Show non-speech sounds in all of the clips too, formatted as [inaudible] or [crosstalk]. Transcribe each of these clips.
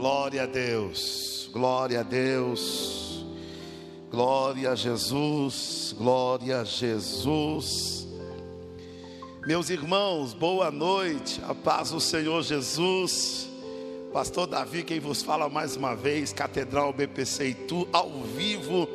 Glória a Deus, glória a Deus, glória a Jesus, glória a Jesus. Meus irmãos, boa noite, a paz do Senhor Jesus. Pastor Davi, quem vos fala mais uma vez, Catedral BPC e tu, ao vivo,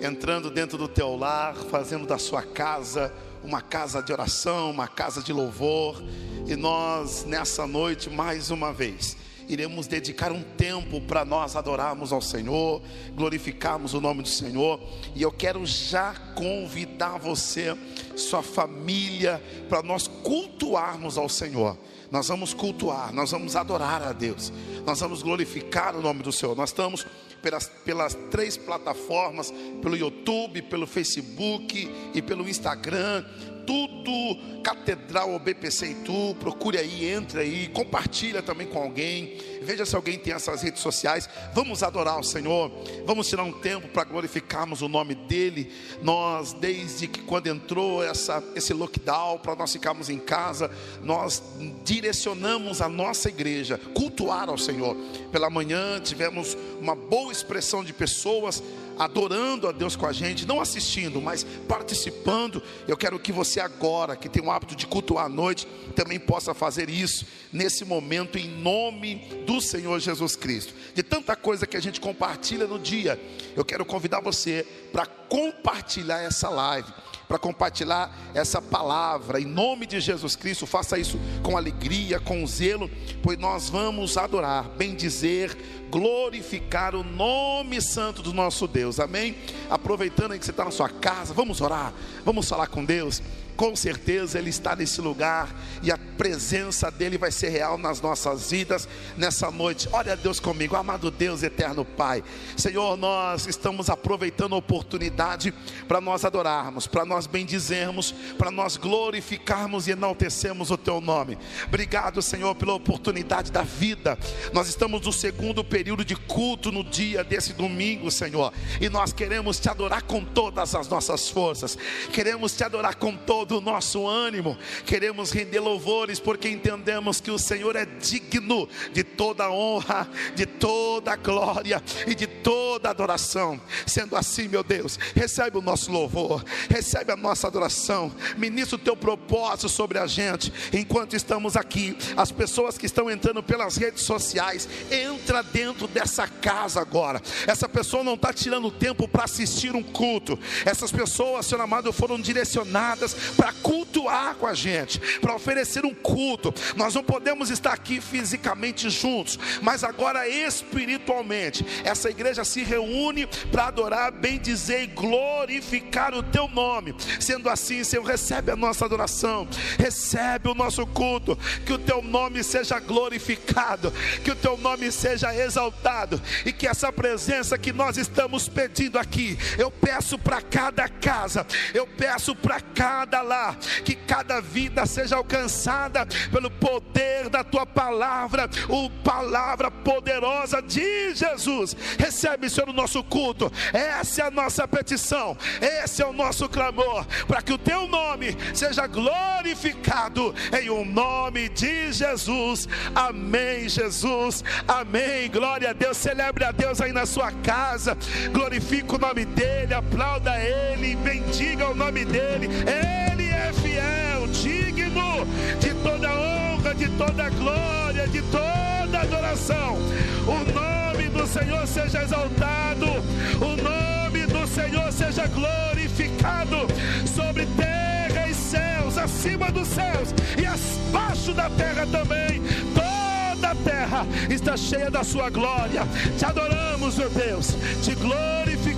entrando dentro do teu lar, fazendo da sua casa uma casa de oração, uma casa de louvor. E nós, nessa noite, mais uma vez, iremos dedicar um tempo para nós adorarmos ao Senhor, glorificarmos o nome do Senhor. E eu quero já convidar você, sua família, para nós cultuarmos ao Senhor. Nós vamos cultuar, nós vamos adorar a Deus, nós vamos glorificar o nome do Senhor. Nós estamos pelas, pelas três plataformas, pelo YouTube, pelo Facebook e pelo Instagram tudo Catedral BPC e tu, procure aí, entre aí, compartilha também com alguém, veja se alguém tem essas redes sociais, vamos adorar o Senhor, vamos tirar um tempo para glorificarmos o nome dEle, nós desde que quando entrou essa, esse lockdown, para nós ficarmos em casa, nós direcionamos a nossa igreja, cultuar ao Senhor, pela manhã tivemos uma boa expressão de pessoas, adorando a Deus com a gente, não assistindo, mas participando. Eu quero que você agora, que tem o hábito de cultuar à noite, também possa fazer isso nesse momento em nome do Senhor Jesus Cristo. De tanta coisa que a gente compartilha no dia, eu quero convidar você para compartilhar essa live para compartilhar essa palavra em nome de Jesus Cristo. Faça isso com alegria, com zelo, pois nós vamos adorar, bendizer, glorificar o nome santo do nosso Deus. Amém? Aproveitando que você está na sua casa, vamos orar, vamos falar com Deus com certeza Ele está nesse lugar e a presença dEle vai ser real nas nossas vidas nessa noite. Olha Deus comigo, amado Deus eterno Pai, Senhor, nós estamos aproveitando a oportunidade para nós adorarmos, para nós bendizermos, para nós glorificarmos e enaltecermos o Teu nome. Obrigado, Senhor, pela oportunidade da vida. Nós estamos no segundo período de culto no dia desse domingo, Senhor, e nós queremos Te adorar com todas as nossas forças, queremos Te adorar com todas todo o nosso ânimo. Queremos render louvores porque entendemos que o Senhor é digno de toda honra, de toda glória e de toda adoração. Sendo assim, meu Deus, recebe o nosso louvor, recebe a nossa adoração. Ministra o teu propósito sobre a gente enquanto estamos aqui. As pessoas que estão entrando pelas redes sociais, entra dentro dessa casa agora. Essa pessoa não está tirando tempo para assistir um culto. Essas pessoas, Senhor amado, foram direcionadas para cultuar com a gente, para oferecer um culto. Nós não podemos estar aqui fisicamente juntos, mas agora espiritualmente. Essa igreja se reúne para adorar, bem dizer e glorificar o teu nome. Sendo assim, Senhor, recebe a nossa adoração, recebe o nosso culto, que o teu nome seja glorificado, que o teu nome seja exaltado e que essa presença que nós estamos pedindo aqui, eu peço para cada casa, eu peço para cada lar, que cada vida seja alcançada pelo poder da tua palavra, o palavra poderosa de Jesus. Recebe, Senhor, o nosso culto. Essa é a nossa petição, esse é o nosso clamor, para que o teu nome seja glorificado em o um nome de Jesus. Amém, Jesus. Amém. Glória a Deus. Celebre a Deus aí na sua casa. Glorifique o nome dele, aplauda ele, bendiga o nome dele. Ei! Ele é fiel, digno de toda honra, de toda glória, de toda adoração. O nome do Senhor seja exaltado, o nome do Senhor seja glorificado sobre terra e céus, acima dos céus e abaixo da terra também. Toda terra está cheia da sua glória. Te adoramos, meu Deus, te glorificamos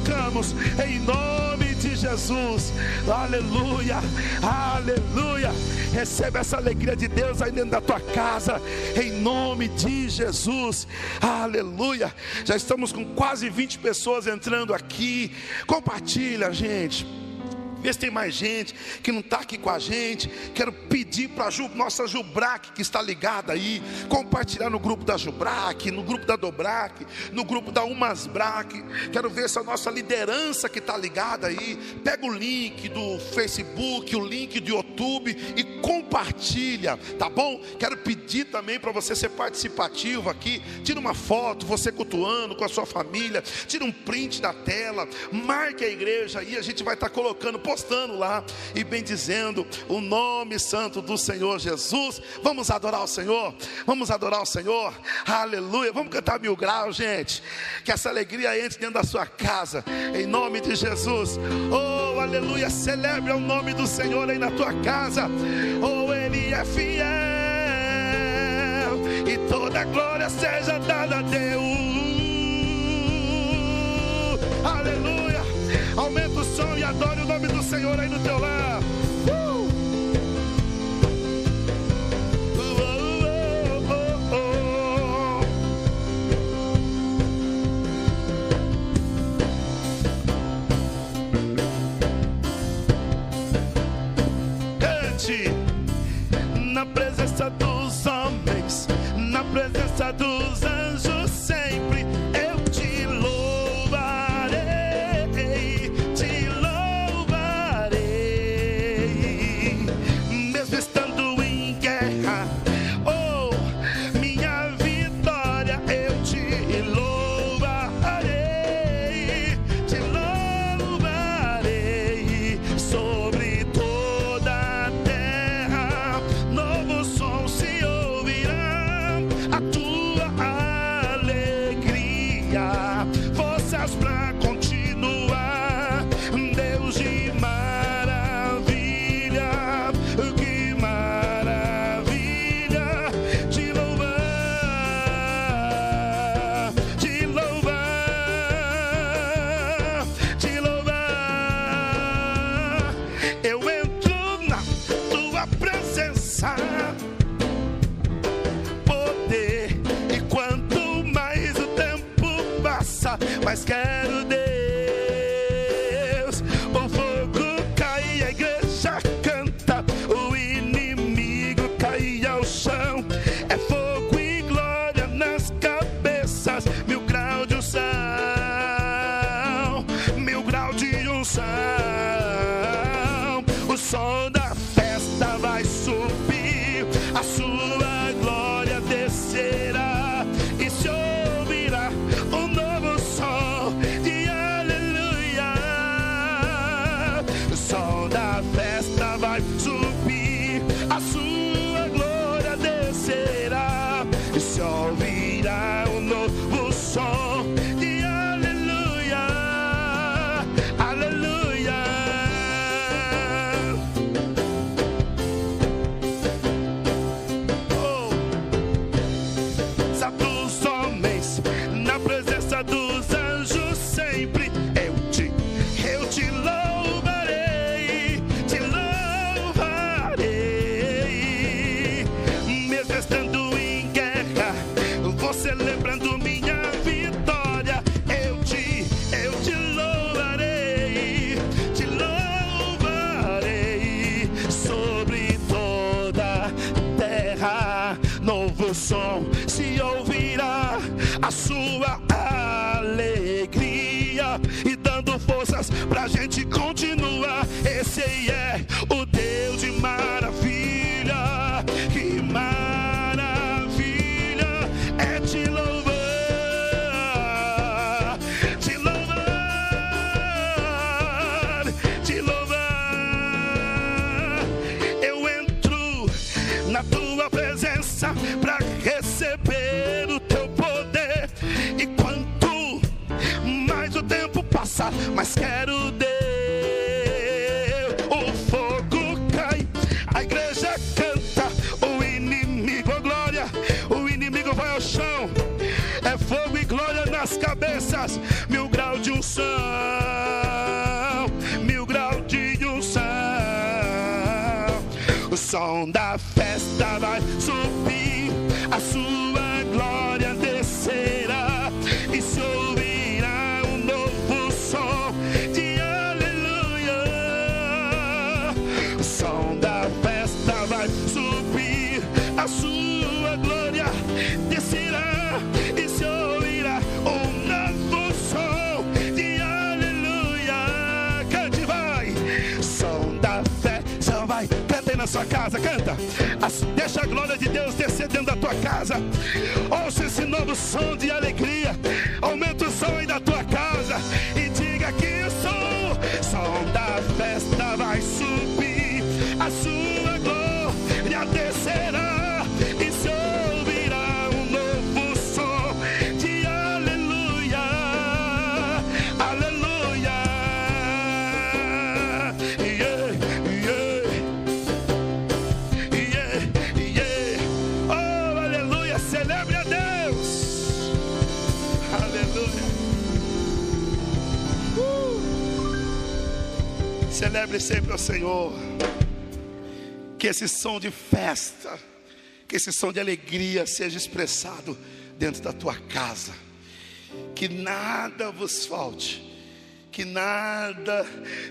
em nome de Jesus. Aleluia, aleluia. Recebe essa alegria de Deus aí dentro da tua casa, em nome de Jesus. Aleluia. Já estamos com quase 20 pessoas entrando aqui. Compartilha, gente. Vê se tem mais gente que não está aqui com a gente. Quero pedir para a Ju, nossa Jubrac que está ligada aí, compartilhar no grupo da Jubrac, no grupo da Dobrac, no grupo da Umasbrac. Quero ver essa nossa liderança que está ligada aí. Pega o link do Facebook, o link do YouTube e compartilha, tá bom? Quero pedir também para você ser participativo aqui. Tira uma foto, você cultuando com a sua família. Tira um print da tela, marque a igreja aí, a gente vai estar tá colocando postando lá e bendizendo o nome santo do Senhor Jesus. Vamos adorar o Senhor, vamos adorar o Senhor, aleluia. Vamos cantar mil graus, gente. Que essa alegria entre dentro da sua casa, em nome de Jesus. Oh, aleluia. Celebre o nome do Senhor aí na tua casa. Oh, Ele é fiel, e toda glória seja dada a Deus. Aleluia. Aumenta o som e adore o nome do Senhor aí no teu lar. Na presença dos homens, na presença dos anjos passa, mais vai subir, a sua glória descerá e se ouvirá um novo som de aleluia. O som da festa vai subir, a sua glória descerá e se ouvirá um novo som de aleluia. Cante, vai, som da festa vai, canta aí na sua casa, canta. Ouça esse novo som de alegria. Celebre sempre ao Senhor. Que esse som de festa, que esse som de alegria seja expressado dentro da tua casa. Que nada vos falte, que nada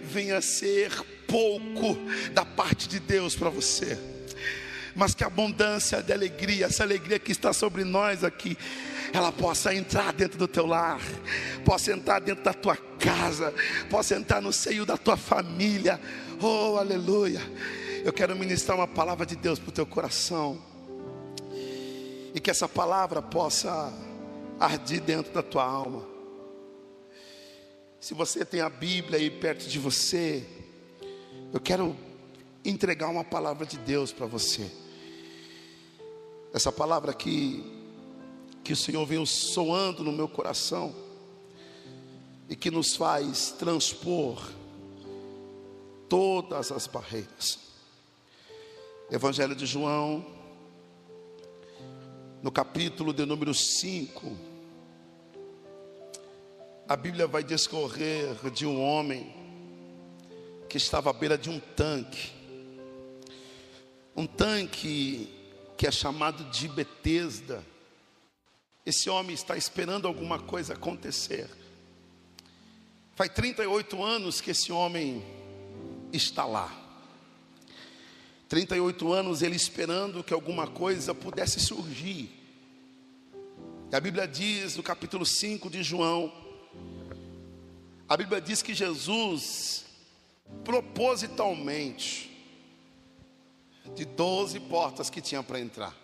venha a ser pouco da parte de Deus para você mas que a abundância de alegria, essa alegria que está sobre nós aqui, ela possa entrar dentro do teu lar, possa entrar dentro da tua casa, possa entrar no seio da tua família. Oh, aleluia! Eu quero ministrar uma palavra de Deus para o teu coração, e que essa palavra possa arder dentro da tua alma. Se você tem a Bíblia aí perto de você, eu quero entregar uma palavra de Deus para você. Essa palavra aqui que o Senhor veio soando no meu coração e que nos faz transpor todas as barreiras. Evangelho de João, no capítulo de número 5, a Bíblia vai discorrer de um homem que estava à beira de um tanque, um tanque que é chamado de Betesda esse homem está esperando alguma coisa acontecer. Faz 38 anos que esse homem está lá. 38 anos ele esperando que alguma coisa pudesse surgir. E a Bíblia diz no capítulo 5 de João, a Bíblia diz que Jesus, propositalmente, de 12 portas que tinha para entrar,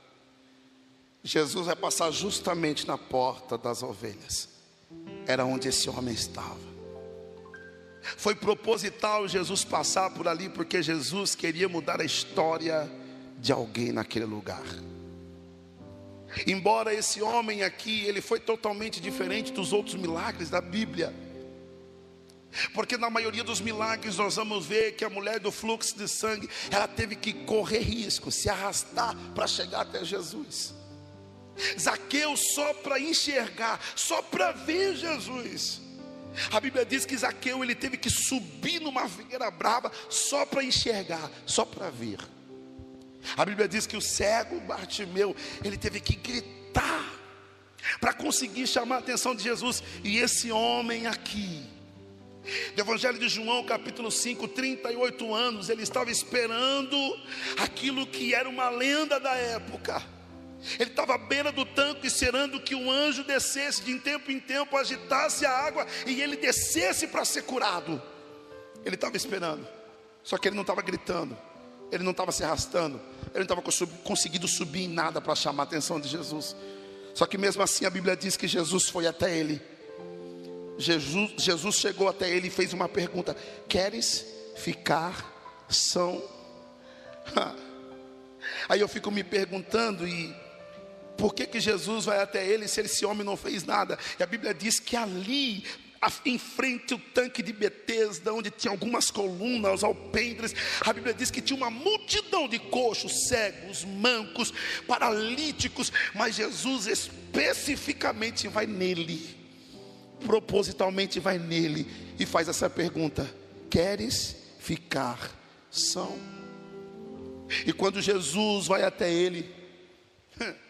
Jesus vai passar justamente na porta das ovelhas. Era onde esse homem estava. Foi proposital Jesus passar por ali, porque Jesus queria mudar a história de alguém naquele lugar. Embora esse homem aqui, ele foi totalmente diferente dos outros milagres da Bíblia. Porque na maioria dos milagres nós vamos ver que a mulher do fluxo de sangue, ela teve que correr risco, se arrastar para chegar até Jesus. Zaqueu só para enxergar, só para ver Jesus. A Bíblia diz que Zaqueu ele teve que subir numa figueira brava só para enxergar, só para ver. A Bíblia diz que o cego Bartimeu, ele teve que gritar para conseguir chamar a atenção de Jesus. E esse homem aqui, do Evangelho de João, capítulo 5, 38 anos, ele estava esperando aquilo que era uma lenda da época ele estava à beira do tanque esperando que um anjo descesse de tempo em tempo, agitasse a água e ele descesse para ser curado. Ele estava esperando, só que ele não estava gritando, ele não estava se arrastando, ele não estava conseguindo subir em nada para chamar a atenção de Jesus. Só que mesmo assim a Bíblia diz que Jesus foi até ele. Jesus, Jesus chegou até ele e fez uma pergunta: Queres ficar são? [laughs] Aí eu fico me perguntando e por que, que Jesus vai até ele se esse homem não fez nada? E a Bíblia diz que ali, em frente ao tanque de Betesda, onde tinha algumas colunas, alpendres, a Bíblia diz que tinha uma multidão de coxos, cegos, mancos, paralíticos, mas Jesus especificamente vai nele, propositalmente vai nele e faz essa pergunta: Queres ficar são? E quando Jesus vai até ele, [laughs]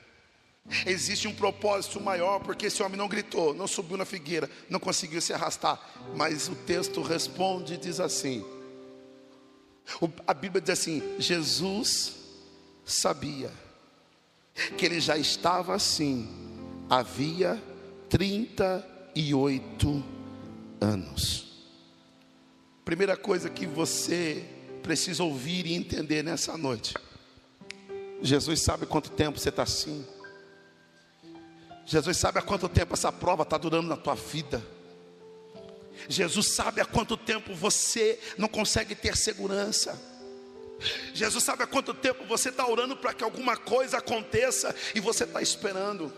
Existe um propósito maior, porque esse homem não gritou, não subiu na figueira, não conseguiu se arrastar. Mas o texto responde e diz assim: a Bíblia diz assim: Jesus sabia que ele já estava assim havia 38 anos. Primeira coisa que você precisa ouvir e entender nessa noite Jesus sabe quanto tempo você está assim. Jesus sabe há quanto tempo essa prova está durando na tua vida. Jesus sabe há quanto tempo você não consegue ter segurança. Jesus sabe há quanto tempo você está orando para que alguma coisa aconteça e você está esperando.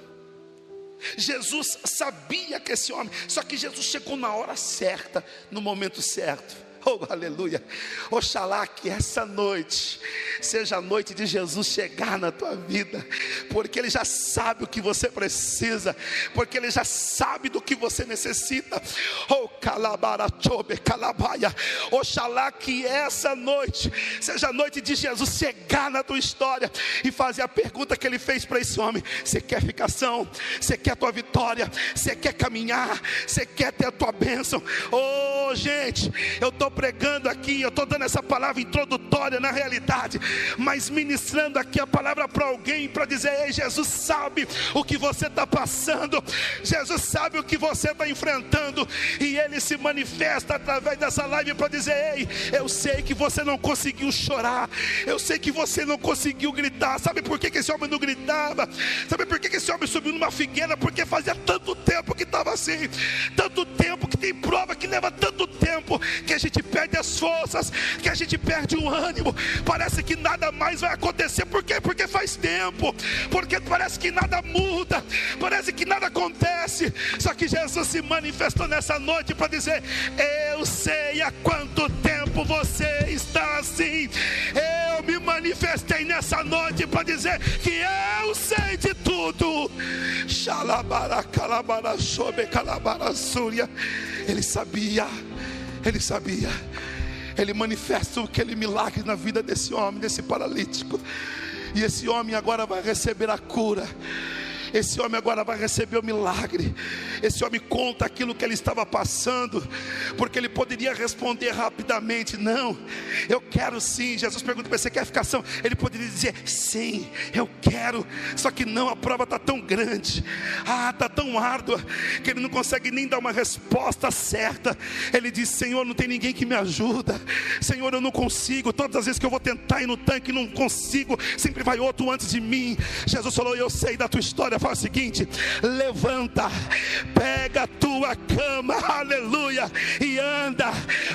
Jesus sabia que esse homem, só que Jesus chegou na hora certa, no momento certo. Oh, aleluia. Oxalá que essa noite seja a noite de Jesus chegar na tua vida, porque Ele já sabe o que você precisa, porque Ele já sabe do que você necessita. Oh, calabarachobe, calabaia. Oxalá que essa noite seja a noite de Jesus chegar na tua história e fazer a pergunta que Ele fez para esse homem: Você quer ficação? Você quer a tua vitória? Você quer caminhar? Você quer ter a tua bênção? Oh, gente, eu estou pregando aqui, eu estou dando essa palavra introdutória na realidade, mas ministrando aqui a palavra para alguém para dizer: Ei, Jesus sabe o que você está passando, Jesus sabe o que você está enfrentando, e Ele se manifesta através dessa live para dizer: Ei, eu sei que você não conseguiu chorar, eu sei que você não conseguiu gritar. Sabe por que, que esse homem não gritava? Sabe por que, que esse homem subiu numa figueira? Porque fazia tanto tempo que estava assim, tanto tempo que tem prova que leva tanto tempo que a gente gente perde as forças, que a gente perde o ânimo. Parece que nada mais vai acontecer. Por quê? Porque faz tempo. Porque parece que nada muda. Parece que nada acontece. Só que Jesus se manifestou nessa noite para dizer: Eu sei há quanto tempo você está assim. Eu me manifestei nessa noite para dizer que eu sei de tudo. Ele sabia ele sabia. Ele manifesta aquele milagre na vida desse homem, desse paralítico. E esse homem agora vai receber a cura. Esse homem agora vai receber o milagre. Esse homem conta aquilo que ele estava passando, porque ele poderia responder rapidamente: Não, eu quero sim. Jesus pergunta para você: quer ficação? Ele poderia dizer: Sim, eu quero. Só que não, a prova está tão grande, ah, está tão árdua, que ele não consegue nem dar uma resposta certa. Ele diz: Senhor, não tem ninguém que me ajuda. Senhor, eu não consigo. Todas as vezes que eu vou tentar ir no tanque, não consigo. Sempre vai outro antes de mim. Jesus falou: Eu sei da tua história faz o seguinte: levanta, pega a tua cama, aleluia, e anda.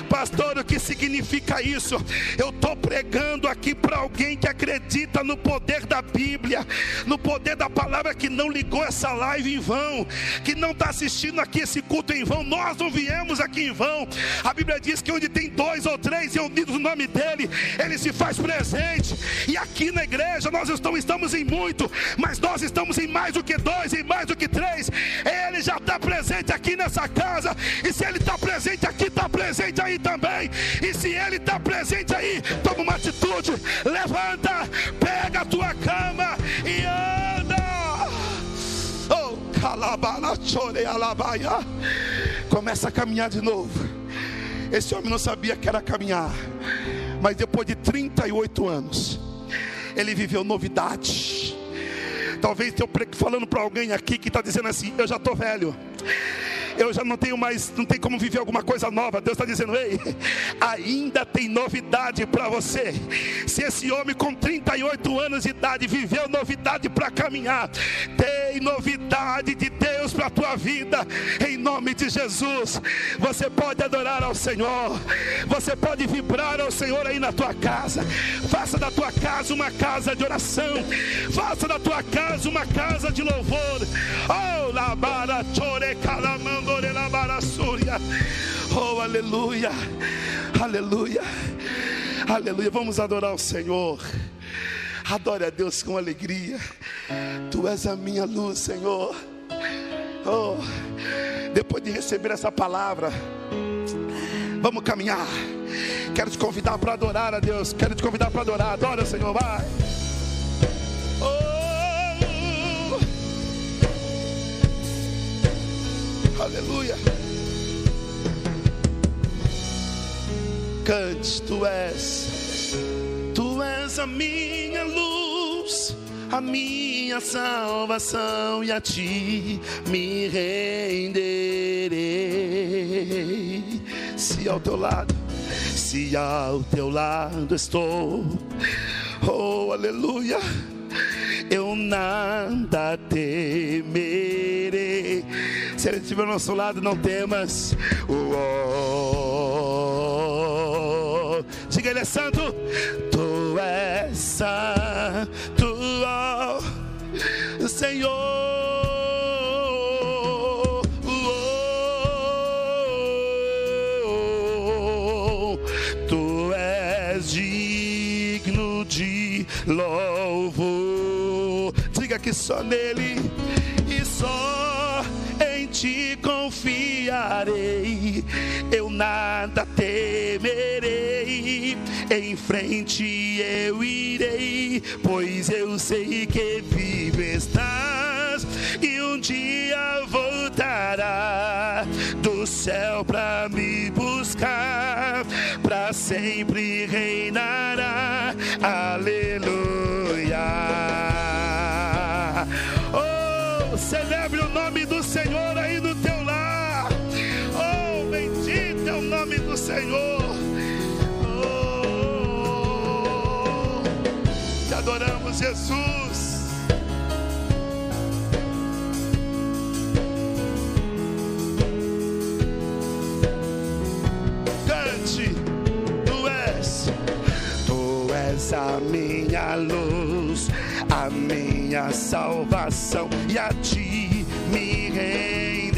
Pastor, o que significa isso? Eu estou pregando aqui para alguém que acredita no poder da Bíblia, no poder da palavra, que não ligou essa live em vão, que não está assistindo aqui esse culto em vão. Nós não viemos aqui em vão. A Bíblia diz que onde tem dois ou três reunidos no nome dele, ele se faz presente. E aqui na igreja nós estamos em muito, mas nós estamos em mais do que dois e mais do que três, Ele já está presente aqui nessa casa. E se Ele está presente aqui, está presente aí também. E se Ele está presente aí, toma uma atitude, levanta, pega a tua cama e anda. Oh, alabaia. Começa a caminhar de novo. Esse homem não sabia que era caminhar, mas depois de 38 anos, ele viveu novidade Talvez eu falando para alguém aqui que está dizendo assim: eu já estou velho eu já não tenho mais, não tem como viver alguma coisa nova. Deus está dizendo: ei, ainda tem novidade para você. Se esse homem com 38 anos de idade viveu novidade para caminhar, tem novidade de Deus para a tua vida, em nome de Jesus. Você pode adorar ao Senhor, você pode vibrar ao Senhor aí na tua casa. Faça da tua casa uma casa de oração, faça da tua casa uma casa de louvor. Oh, labara chore calamando Oh, aleluia, aleluia, aleluia. Vamos adorar o Senhor. Adore a Deus com alegria. Tu és a minha luz, Senhor. Oh, depois de receber essa palavra, vamos caminhar. Quero te convidar para adorar a Deus. Quero te convidar para adorar. Adora, Senhor, vai. Aleluia. Cante, tu és, tu és a minha luz, a minha salvação, e a ti me renderei. Se ao teu lado, se ao teu lado estou, oh aleluia eu nada temerei. Se ele estiver ao nosso lado, não temas. Uou. Diga, ele é santo. Tu és santo, Senhor. louvor. Diga que só nele ti confiarei. Eu nada temerei. Em frente eu irei, pois eu sei que vivo estás e um dia voltará do céu para me buscar, para sempre reinará. Aleluia. Celebre o nome do Senhor aí no teu lar. Oh, bendito é o nome do Senhor. Oh, te adoramos, Jesus. Cante, tu és, tu és a minha luz a minha salvação e a ti me renderei.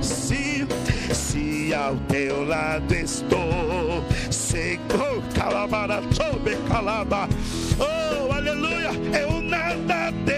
Se, se ao teu lado estou, sei oh, calabara, soube calaba, oh aleluia, eu nada temerei.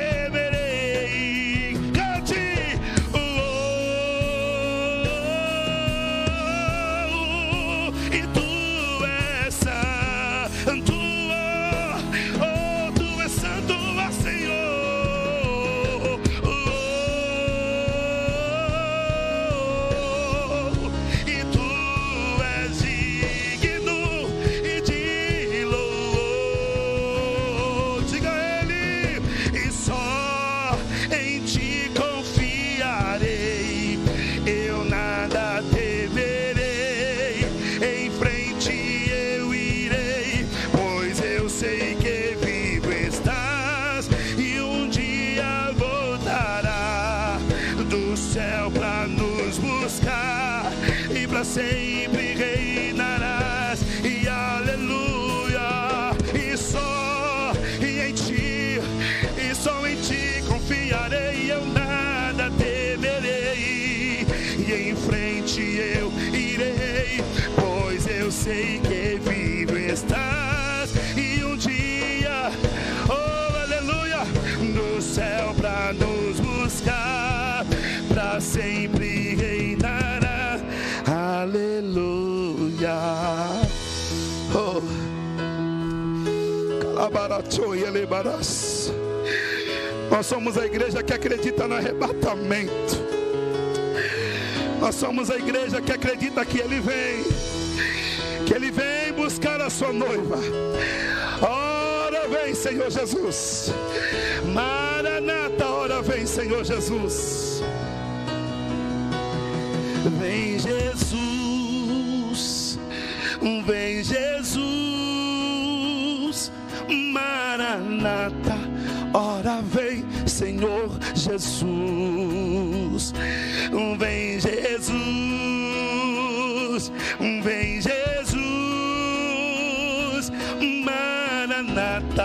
Nós somos a igreja que acredita no arrebatamento. Nós somos a igreja que acredita que Ele vem. Que Ele vem buscar a sua noiva. Ora vem, Senhor Jesus. Maranata, ora vem, Senhor Jesus. Vem Jesus, vem Jesus, Maranata, ora vem Senhor Jesus, vem Jesus, vem Jesus, Maranata,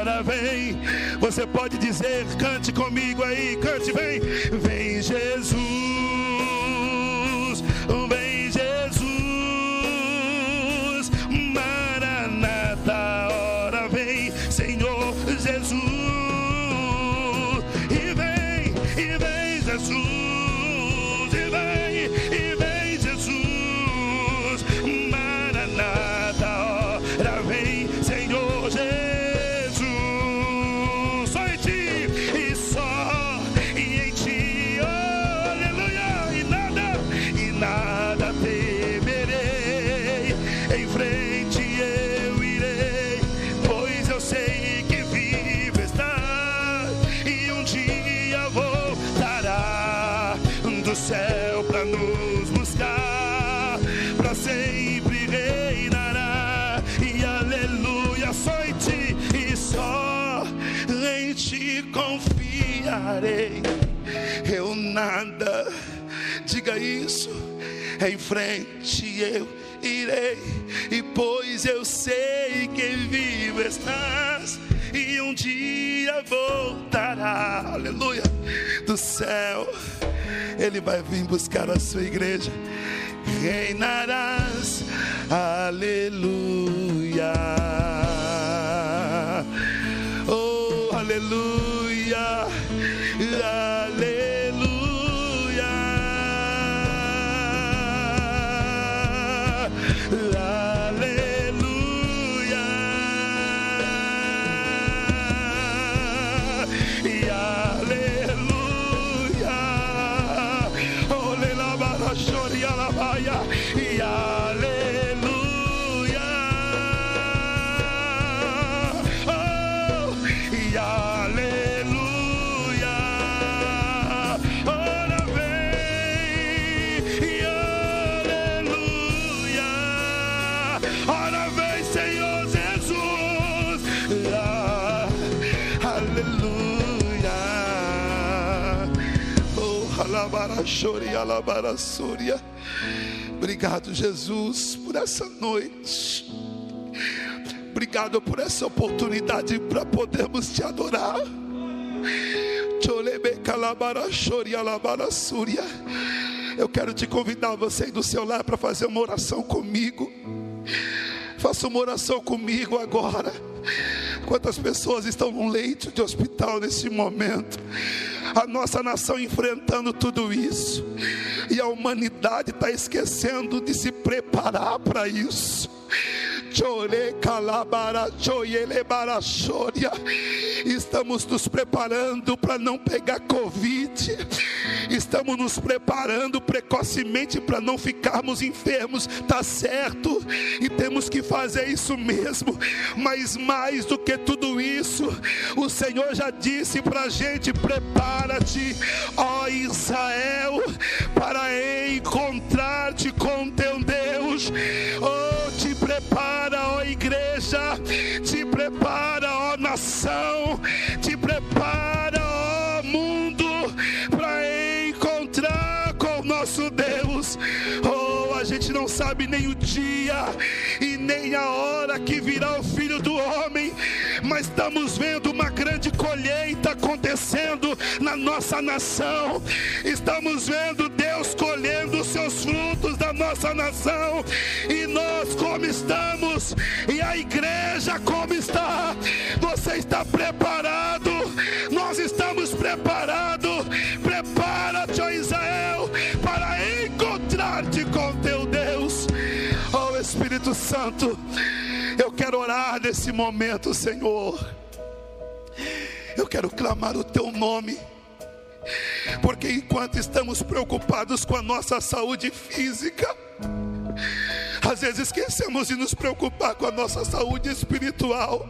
ora vem. Você pode dizer, cante comigo aí, cante, vem, vem Jesus. Diga isso, em frente eu irei, e pois eu sei que vivo estás, e um dia voltará, aleluia, do céu, Ele vai vir buscar a sua igreja, reinarás, aleluia, oh, aleluia, Obrigado, Jesus, por essa noite. Obrigado por essa oportunidade para podermos te adorar. Eu quero te convidar você aí do seu lar para fazer uma oração comigo. Faça uma oração comigo agora. Quantas pessoas estão no leito de hospital nesse momento? a nossa nação enfrentando tudo isso, e a humanidade está esquecendo de se preparar para isso. Estamos nos preparando para não pegar Covid. Estamos nos preparando precocemente para não ficarmos enfermos. Tá certo? E temos que fazer isso mesmo. Mas mais do que tudo isso, o Senhor já disse para a gente: prepara-te, ó Israel, para encontrar-te com teu Deus. Oh, prepara, ó igreja, te prepara, ó nação, te prepara, ó mundo, para encontrar com o nosso Deus. Oh, a gente não sabe nem o dia e nem a hora que virá o Filho do Homem, mas estamos vendo uma grande colheita acontecendo na nossa nação. Estamos vendo Deus colhendo os seus frutos da nossa nação. E nós como estamos? E a igreja como está? Você está preparado? Nós estamos preparados. Prepara-te, Israel, para encontrar-te com teu Deus. Oh, Espírito Santo, eu quero orar nesse momento, Senhor. Eu quero clamar o teu nome. Porque enquanto estamos preocupados com a nossa saúde física, às vezes esquecemos de nos preocupar com a nossa saúde espiritual.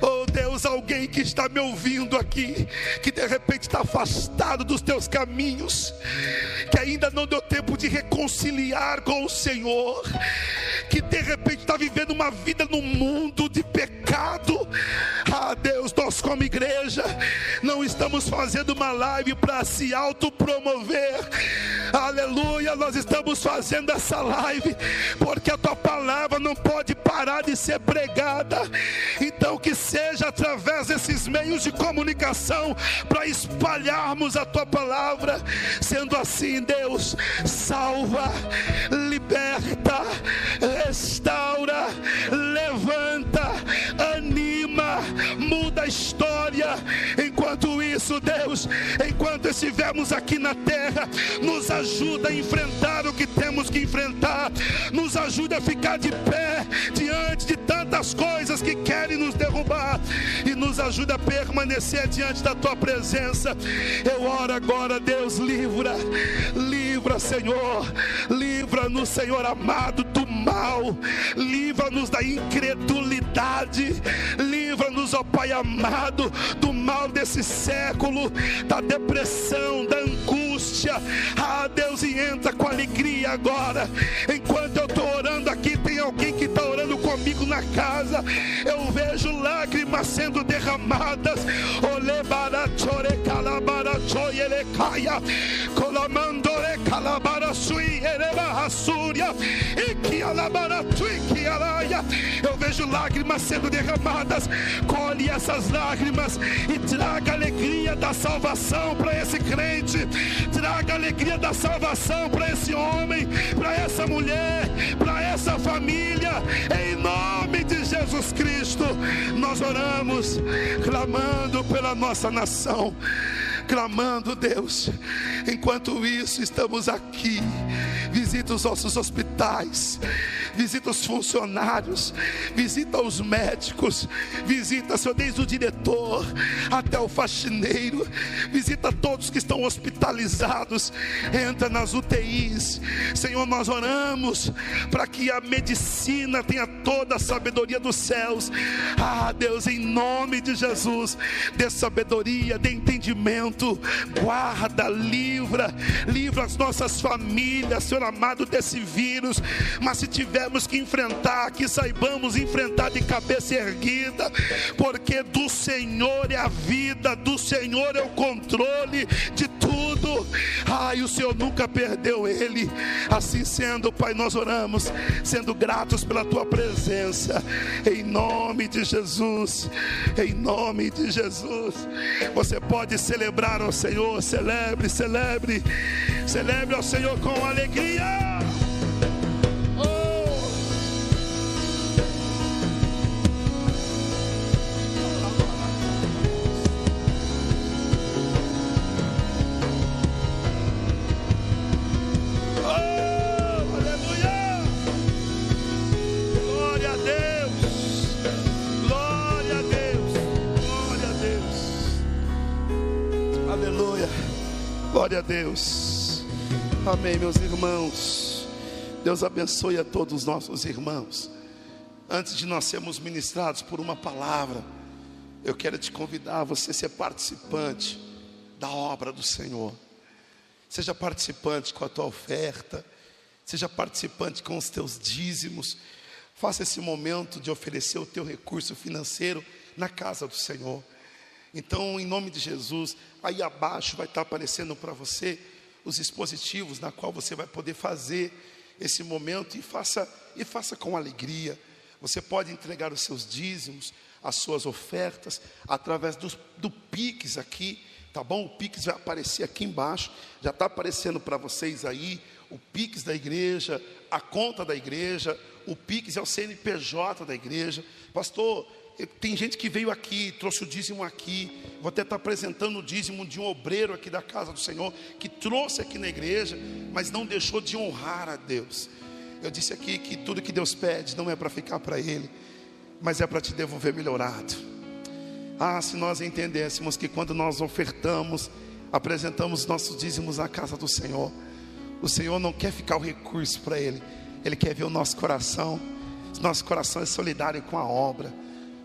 Oh Deus, alguém que está me ouvindo aqui, que de repente está afastado dos teus caminhos, que ainda não deu tempo de reconciliar com o Senhor, que de repente está vivendo uma vida no mundo de pecado. Ah, Deus, nós como igreja não estamos fazendo uma live para se autopromover. Aleluia, nós estamos fazendo essa live porque a tua palavra não pode parar de ser pregada. Então que seja através desses meios de comunicação para espalharmos a tua palavra. Sendo assim, Deus, salva, liberta, restaura, levanta, anima, muda a história. Isso, Deus, enquanto estivermos aqui na terra, nos ajuda a enfrentar o que temos que enfrentar, nos ajuda a ficar de pé diante de tantas coisas que querem nos derrubar e nos ajuda a permanecer diante da tua presença. Eu oro agora, Deus, livra, livra, Senhor, livra-nos, Senhor amado, do mal, livra-nos da incredulidade, livra-nos, ó Pai amado, do mal desse século, da depressão, da angústia. Ah, Deus, e entra com alegria agora. Enquanto eu estou orando aqui, tem alguém que está orando com comigo na casa. Eu vejo lágrimas sendo derramadas. Colamandore elebarasúria. E alaia. Eu vejo lágrimas sendo derramadas. Colhe essas lágrimas e traga alegria da salvação para esse crente. Traga alegria da salvação para esse homem, para essa mulher, para essa família. Em nome de Jesus Cristo, nós oramos, clamando pela nossa nação clamando, Deus. Enquanto isso, estamos aqui. Visita os nossos hospitais, visita os funcionários, visita os médicos, visita, Senhor, desde o diretor até o faxineiro, visita todos que estão hospitalizados, entra nas UTIs. Senhor, nós oramos para que a medicina tenha toda a sabedoria dos céus. Ah, Deus, em nome de Jesus, dê sabedoria, dê entendimento, guarda, livra, livra as nossas famílias, Senhor amado, desse vírus. Mas se tivermos que enfrentar, que saibamos enfrentar de cabeça erguida, porque do Senhor é a vida, do Senhor é o controle de tudo. Ai, o Senhor nunca perdeu ele. Assim sendo, Pai, nós oramos, sendo gratos pela tua presença, em nome de Jesus, em nome de Jesus. Você pode celebrar ao Senhor, celebre, celebre, celebre ao Senhor com alegria. Deus. Amém, meus irmãos. Deus abençoe a todos os nossos irmãos. Antes de nós sermos ministrados por uma palavra, eu quero te convidar a você ser participante da obra do Senhor. Seja participante com a tua oferta, seja participante com os teus dízimos. Faça esse momento de oferecer o teu recurso financeiro na casa do Senhor. Então, em nome de Jesus, aí abaixo vai estar aparecendo para você os dispositivos na qual você vai poder fazer esse momento e faça e faça com alegria. Você pode entregar os seus dízimos, as suas ofertas através do, do Pix aqui, tá bom? O Pix vai aparecer aqui embaixo, já está aparecendo para vocês aí o Pix da igreja, a conta da igreja, o Pix é o CNPJ da igreja. Pastor, tem gente que veio aqui, trouxe o dízimo aqui. Vou até estar apresentando o dízimo de um obreiro aqui da casa do Senhor, que trouxe aqui na igreja, mas não deixou de honrar a Deus. Eu disse aqui que tudo que Deus pede não é para ficar para Ele, mas é para te devolver melhorado. Ah, se nós entendêssemos que quando nós ofertamos, apresentamos nossos dízimos na casa do Senhor, o Senhor não quer ficar o recurso para Ele, Ele quer ver o nosso coração. Nosso coração é solidário com a obra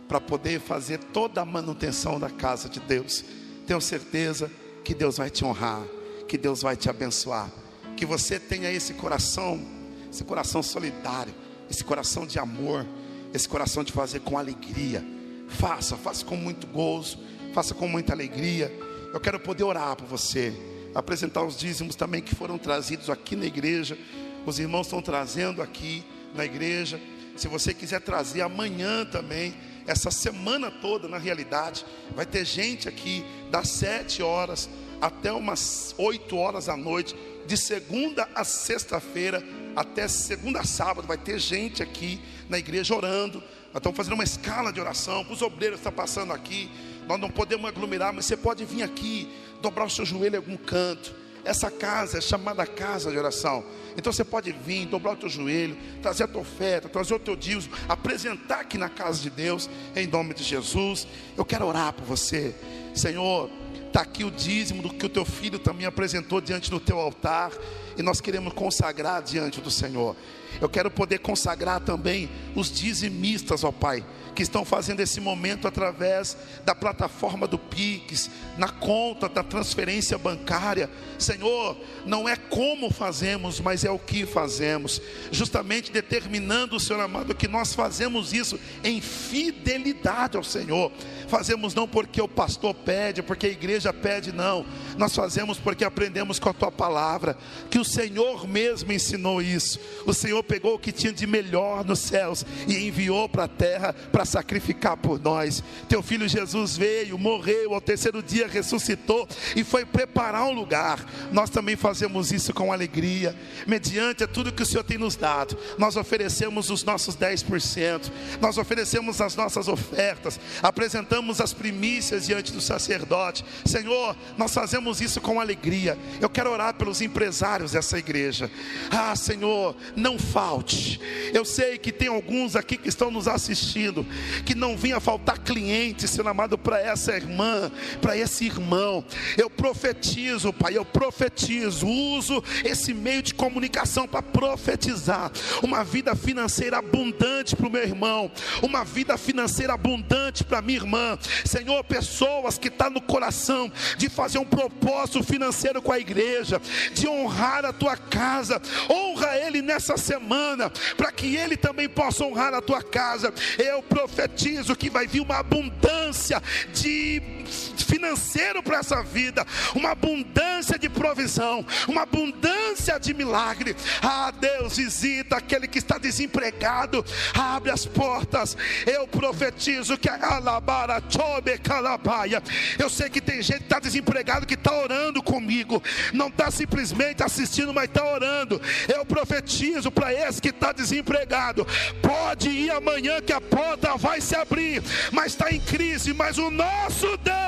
para poder fazer toda a manutenção da casa de Deus. Tenho certeza que Deus vai te honrar, que Deus vai te abençoar, que você tenha esse coração, esse coração solidário, esse coração de amor, esse coração de fazer com alegria. Faça, faça com muito gozo, faça com muita alegria. Eu quero poder orar por você, apresentar os dízimos também que foram trazidos aqui na igreja. Os irmãos estão trazendo aqui na igreja. Se você quiser trazer amanhã também, essa semana toda, na realidade, vai ter gente aqui das sete horas até umas oito horas da noite, de segunda a sexta-feira, até segunda a sábado, vai ter gente aqui na igreja orando. Nós estamos fazendo uma escala de oração para os obreiros que estão passando aqui. Nós não podemos aglomerar, mas você pode vir aqui, dobrar o seu joelho em algum canto. Essa casa é chamada casa de oração. Então você pode vir, dobrar o teu joelho, trazer a tua oferta, trazer o teu dízimo, apresentar aqui na casa de Deus, em nome de Jesus. Eu quero orar por você, Senhor. Está aqui o dízimo do que o teu filho também apresentou diante do teu altar. E nós queremos consagrar diante do Senhor. Eu quero poder consagrar também os dizimistas, ó Pai, que estão fazendo esse momento através da plataforma do Pix, na conta da transferência bancária. Senhor, não é como fazemos, mas é o que fazemos, justamente determinando, Senhor amado, que nós fazemos isso em fidelidade ao Senhor. Fazemos não porque o pastor pede, porque a igreja pede, não. Nós fazemos porque aprendemos com a tua palavra, que o Senhor mesmo ensinou isso. O Senhor pegou o que tinha de melhor nos céus e enviou para a terra para sacrificar por nós. Teu filho Jesus veio, morreu, ao terceiro dia ressuscitou e foi preparar um lugar. Nós também fazemos isso com alegria, mediante tudo que o Senhor tem nos dado. Nós oferecemos os nossos 10%, nós oferecemos as nossas ofertas, apresentamos as primícias diante do sacerdote. Senhor, nós fazemos isso com alegria. Eu quero orar pelos empresários dessa igreja. Ah, Senhor, não falte. Eu sei que tem alguns aqui que estão nos assistindo que não vinha faltar cliente, Senhor amado, para essa irmã, para esse irmão. Eu profetizo, Pai, eu profetizo, uso esse meio de comunicação para profetizar uma vida financeira abundante para o meu irmão, uma vida financeira abundante para minha irmã. Senhor, pessoas que estão tá no coração de fazer um propósito financeiro com a igreja, de honrar a tua casa, honra ele nessa semana, para que ele também possa honrar a tua casa. Eu profetizo profetizo que vai vir uma abundância de financeiro para essa vida, uma abundância de provisão, uma abundância de milagre. Ah, Deus visita aquele que está desempregado, abre as portas. Eu profetizo que a alabara chobe calabaia. Eu sei que tem gente que está desempregado que está orando comigo, não está simplesmente assistindo, mas está orando. Eu profetizo para esse que está desempregado, pode ir amanhã que a porta vai se abrir, mas está em crise. Mas o nosso Deus,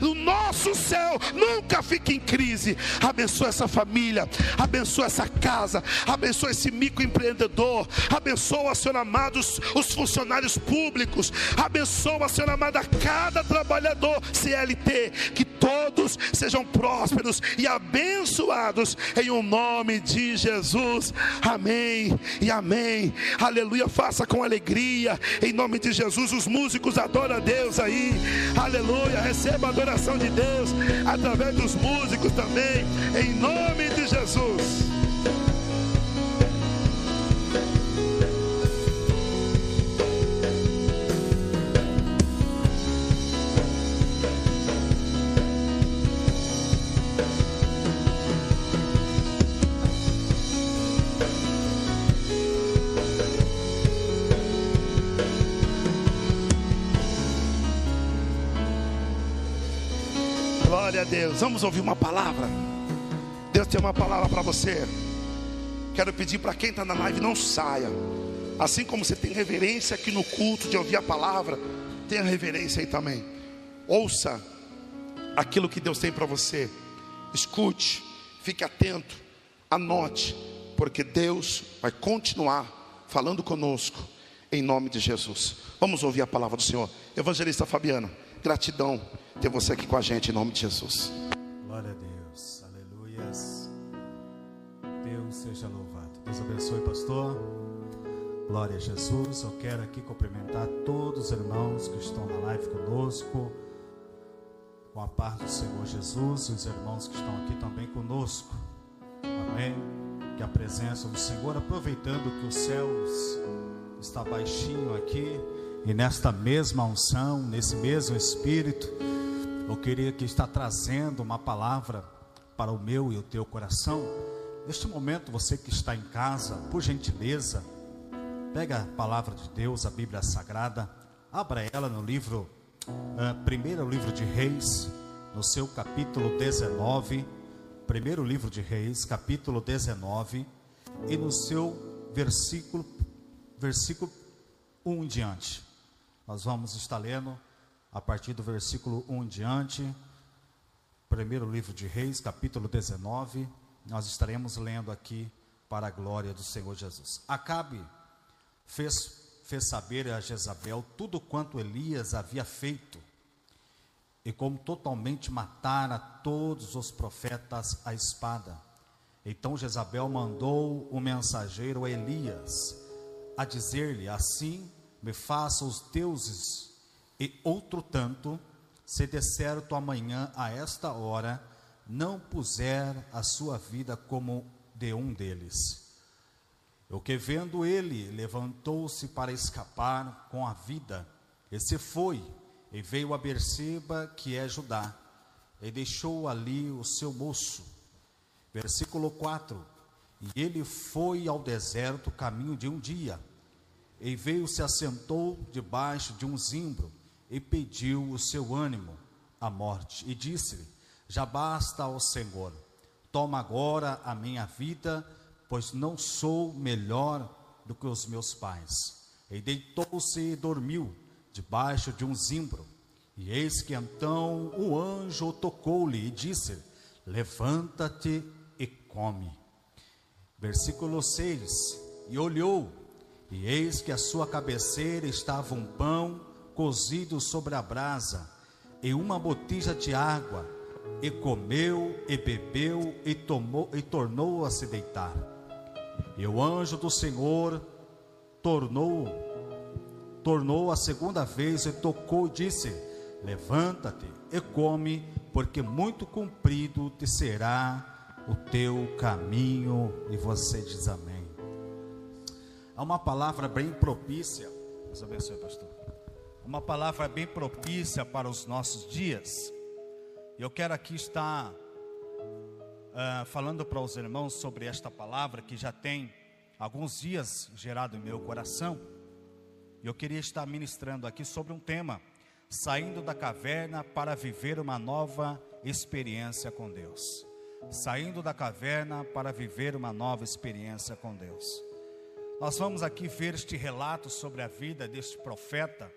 o nosso céu nunca fica em crise. Abençoa essa família, abençoa essa casa, abençoa esse microempreendedor, abençoa, Senhor amado, os, os funcionários públicos, abençoa, Senhor amado, a cada trabalhador CLT, que todos sejam prósperos e abençoados em o um nome de Jesus. Amém e amém. Aleluia. Faça com alegria em nome de Jesus. Os músicos adoram a Deus aí. Aleluia. Receba a adoração de Deus através dos músicos também. Em nome de Jesus. Deus. Vamos ouvir uma palavra. Deus tem uma palavra para você. Quero pedir para quem está na live, não saia. Assim como você tem reverência aqui no culto de ouvir a palavra, tenha reverência aí também. Ouça aquilo que Deus tem para você. Escute, fique atento, anote, porque Deus vai continuar falando conosco em nome de Jesus. Vamos ouvir a palavra do Senhor. Evangelista Fabiano, gratidão ter você aqui com a gente em nome de Jesus. Glória a Deus, aleluias. Deus seja louvado. Deus abençoe, pastor. Glória a Jesus. Eu quero aqui cumprimentar todos os irmãos que estão na live conosco. Com a paz do Senhor Jesus e os irmãos que estão aqui também conosco. Amém. Que a presença do Senhor, aproveitando que os céus está baixinho aqui, e nesta mesma unção, nesse mesmo espírito, eu queria que está trazendo uma palavra para o meu e o teu coração. Neste momento, você que está em casa, por gentileza, pega a palavra de Deus, a Bíblia Sagrada, abra ela no livro, uh, primeiro livro de Reis, no seu capítulo 19, primeiro livro de Reis, capítulo 19, e no seu versículo, versículo 1 em diante. Nós vamos estar lendo a partir do versículo 1 em diante, primeiro livro de Reis, capítulo 19, nós estaremos lendo aqui para a glória do Senhor Jesus. Acabe fez, fez saber a Jezabel tudo quanto Elias havia feito e como totalmente matara todos os profetas à espada. Então Jezabel mandou o mensageiro a Elias a dizer-lhe: Assim me faça os deuses, e outro tanto, se de certo amanhã a esta hora não puser a sua vida como de um deles. O que vendo ele, levantou-se para escapar com a vida, e se foi, e veio a Berseba, que é Judá, e deixou ali o seu moço. Versículo 4: E ele foi ao deserto caminho de um dia, e veio se assentou debaixo de um zimbro, e pediu o seu ânimo, a morte, e disse-lhe: Já basta ao Senhor, toma agora a minha vida, pois não sou melhor do que os meus pais. E deitou-se e dormiu debaixo de um zimbro. E eis que então o anjo tocou-lhe e disse: Levanta-te e come. Versículo 6: E olhou, e eis que a sua cabeceira estava um pão cozido sobre a brasa, e uma botija de água, e comeu, e bebeu, e tomou, e tornou a se deitar. E o anjo do Senhor tornou, tornou a segunda vez e tocou e disse: Levanta-te e come, porque muito comprido te será o teu caminho. E você diz amém. Há uma palavra bem propícia, Deus abençoe, pastor. Uma palavra bem propícia para os nossos dias. Eu quero aqui estar uh, falando para os irmãos sobre esta palavra que já tem alguns dias gerado em meu coração. Eu queria estar ministrando aqui sobre um tema saindo da caverna para viver uma nova experiência com Deus. Saindo da caverna para viver uma nova experiência com Deus. Nós vamos aqui ver este relato sobre a vida deste profeta,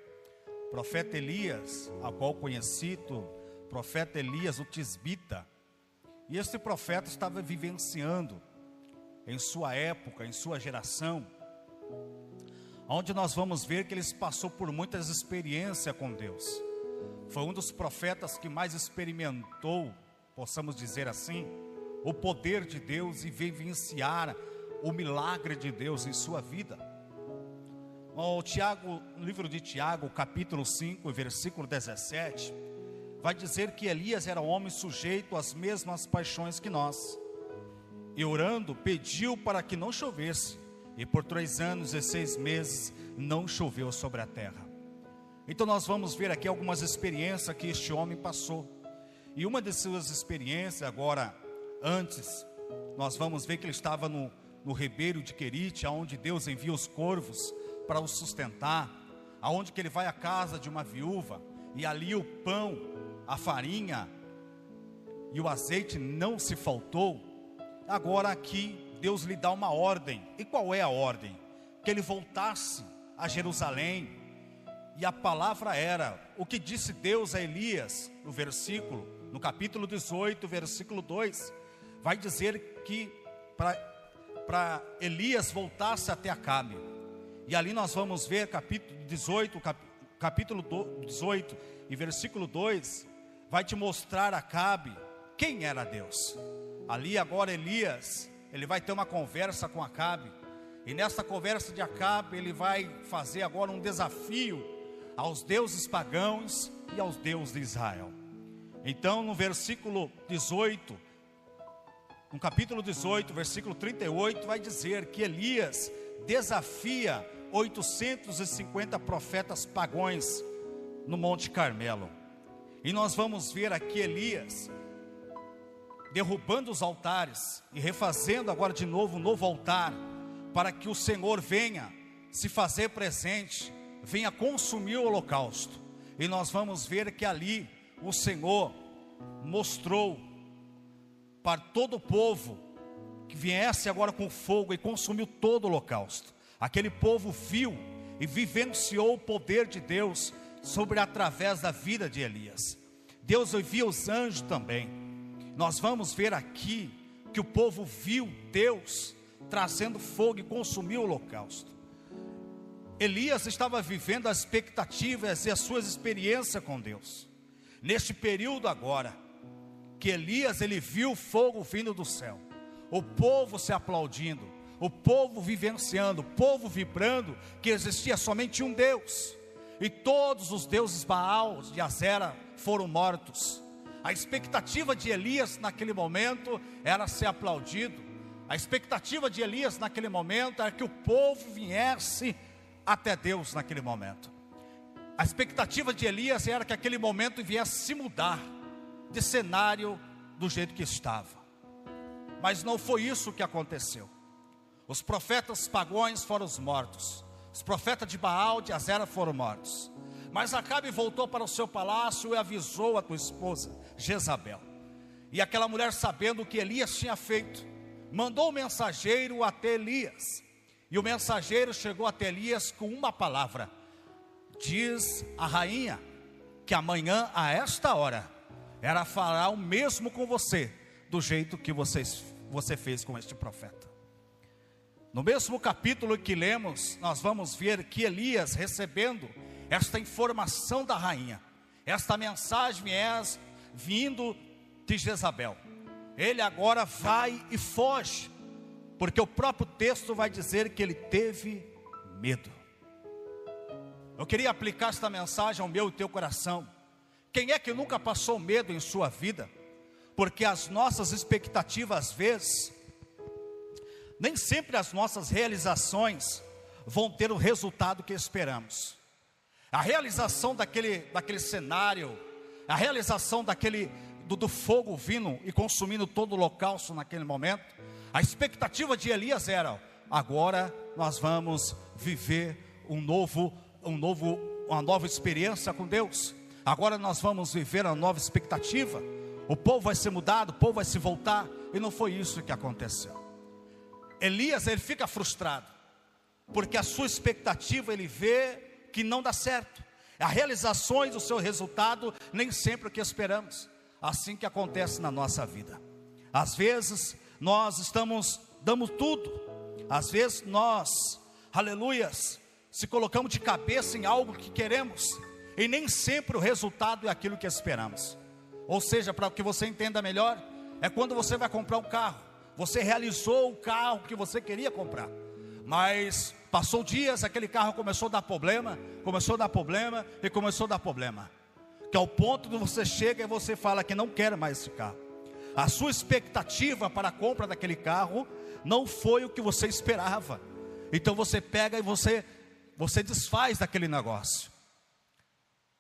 profeta Elias, a qual conhecido, profeta Elias, o Tisbita. E este profeta estava vivenciando em sua época, em sua geração, onde nós vamos ver que ele passou por muitas experiências com Deus. Foi um dos profetas que mais experimentou, possamos dizer assim, o poder de Deus e vivenciar o milagre de Deus em sua vida. O Tiago, no livro de Tiago, capítulo 5, versículo 17, vai dizer que Elias era um homem sujeito às mesmas paixões que nós. E orando, pediu para que não chovesse e por três anos e seis meses não choveu sobre a terra. Então nós vamos ver aqui algumas experiências que este homem passou. E uma de suas experiências, agora, antes, nós vamos ver que ele estava no, no ribeiro de Querite, aonde Deus envia os corvos para o sustentar, aonde que ele vai à casa de uma viúva, e ali o pão, a farinha e o azeite não se faltou. Agora aqui Deus lhe dá uma ordem. E qual é a ordem? Que ele voltasse a Jerusalém. E a palavra era o que disse Deus a Elias, no versículo, no capítulo 18, versículo 2, vai dizer que para Elias voltasse até Acabe. E ali nós vamos ver capítulo 18, cap, capítulo 18 e versículo 2, vai te mostrar Acabe quem era Deus. Ali agora Elias ele vai ter uma conversa com Acabe. E nessa conversa de Acabe, ele vai fazer agora um desafio aos deuses pagãos e aos deuses de Israel. Então, no versículo 18, no capítulo 18, versículo 38, vai dizer que Elias desafia 850 profetas pagões no Monte Carmelo. E nós vamos ver aqui Elias derrubando os altares e refazendo agora de novo um novo altar, para que o Senhor venha se fazer presente, venha consumir o holocausto. E nós vamos ver que ali o Senhor mostrou para todo o povo que viesse agora com fogo e consumiu todo o holocausto. Aquele povo viu e vivenciou o poder de Deus sobre através da vida de Elias. Deus envia os anjos também nós vamos ver aqui que o povo viu Deus trazendo fogo e consumiu o holocausto. Elias estava vivendo as expectativas e as suas experiências com Deus. neste período agora, que Elias ele viu fogo vindo do céu, o povo se aplaudindo, o povo vivenciando, o povo vibrando que existia somente um Deus, e todos os deuses Baal de Azera foram mortos. A expectativa de Elias naquele momento era ser aplaudido. A expectativa de Elias naquele momento era que o povo viesse até Deus naquele momento. A expectativa de Elias era que aquele momento viesse se mudar de cenário do jeito que estava. Mas não foi isso que aconteceu. Os profetas pagões foram os mortos. Os profetas de Baal, de Azera foram mortos. Mas Acabe voltou para o seu palácio e avisou a tua esposa, Jezabel. E aquela mulher, sabendo o que Elias tinha feito, mandou o mensageiro até Elias. E o mensageiro chegou até Elias com uma palavra: Diz a rainha que amanhã, a esta hora, ela fará o mesmo com você, do jeito que vocês, você fez com este profeta. No mesmo capítulo que lemos, nós vamos ver que Elias recebendo esta informação da rainha, esta mensagem é vindo de Jezabel. Ele agora vai e foge, porque o próprio texto vai dizer que ele teve medo. Eu queria aplicar esta mensagem ao meu e teu coração. Quem é que nunca passou medo em sua vida? Porque as nossas expectativas, às vezes, nem sempre as nossas realizações vão ter o resultado que esperamos. A realização daquele, daquele cenário, a realização daquele do, do fogo vindo e consumindo todo o holocausto naquele momento, a expectativa de Elias era: agora nós vamos viver um novo, um novo, uma nova experiência com Deus. Agora nós vamos viver uma nova expectativa. O povo vai ser mudado, o povo vai se voltar, e não foi isso que aconteceu. Elias ele fica frustrado, porque a sua expectativa ele vê que não dá certo. As realizações do seu resultado nem sempre o que esperamos. Assim que acontece na nossa vida. Às vezes nós estamos damos tudo. Às vezes nós, aleluias, se colocamos de cabeça em algo que queremos e nem sempre o resultado é aquilo que esperamos. Ou seja, para que você entenda melhor, é quando você vai comprar um carro. Você realizou o carro que você queria comprar, mas Passou dias, aquele carro começou a dar problema, começou a dar problema e começou a dar problema. Que ao ponto de você chega e você fala que não quer mais esse carro. A sua expectativa para a compra daquele carro não foi o que você esperava. Então você pega e você você desfaz daquele negócio.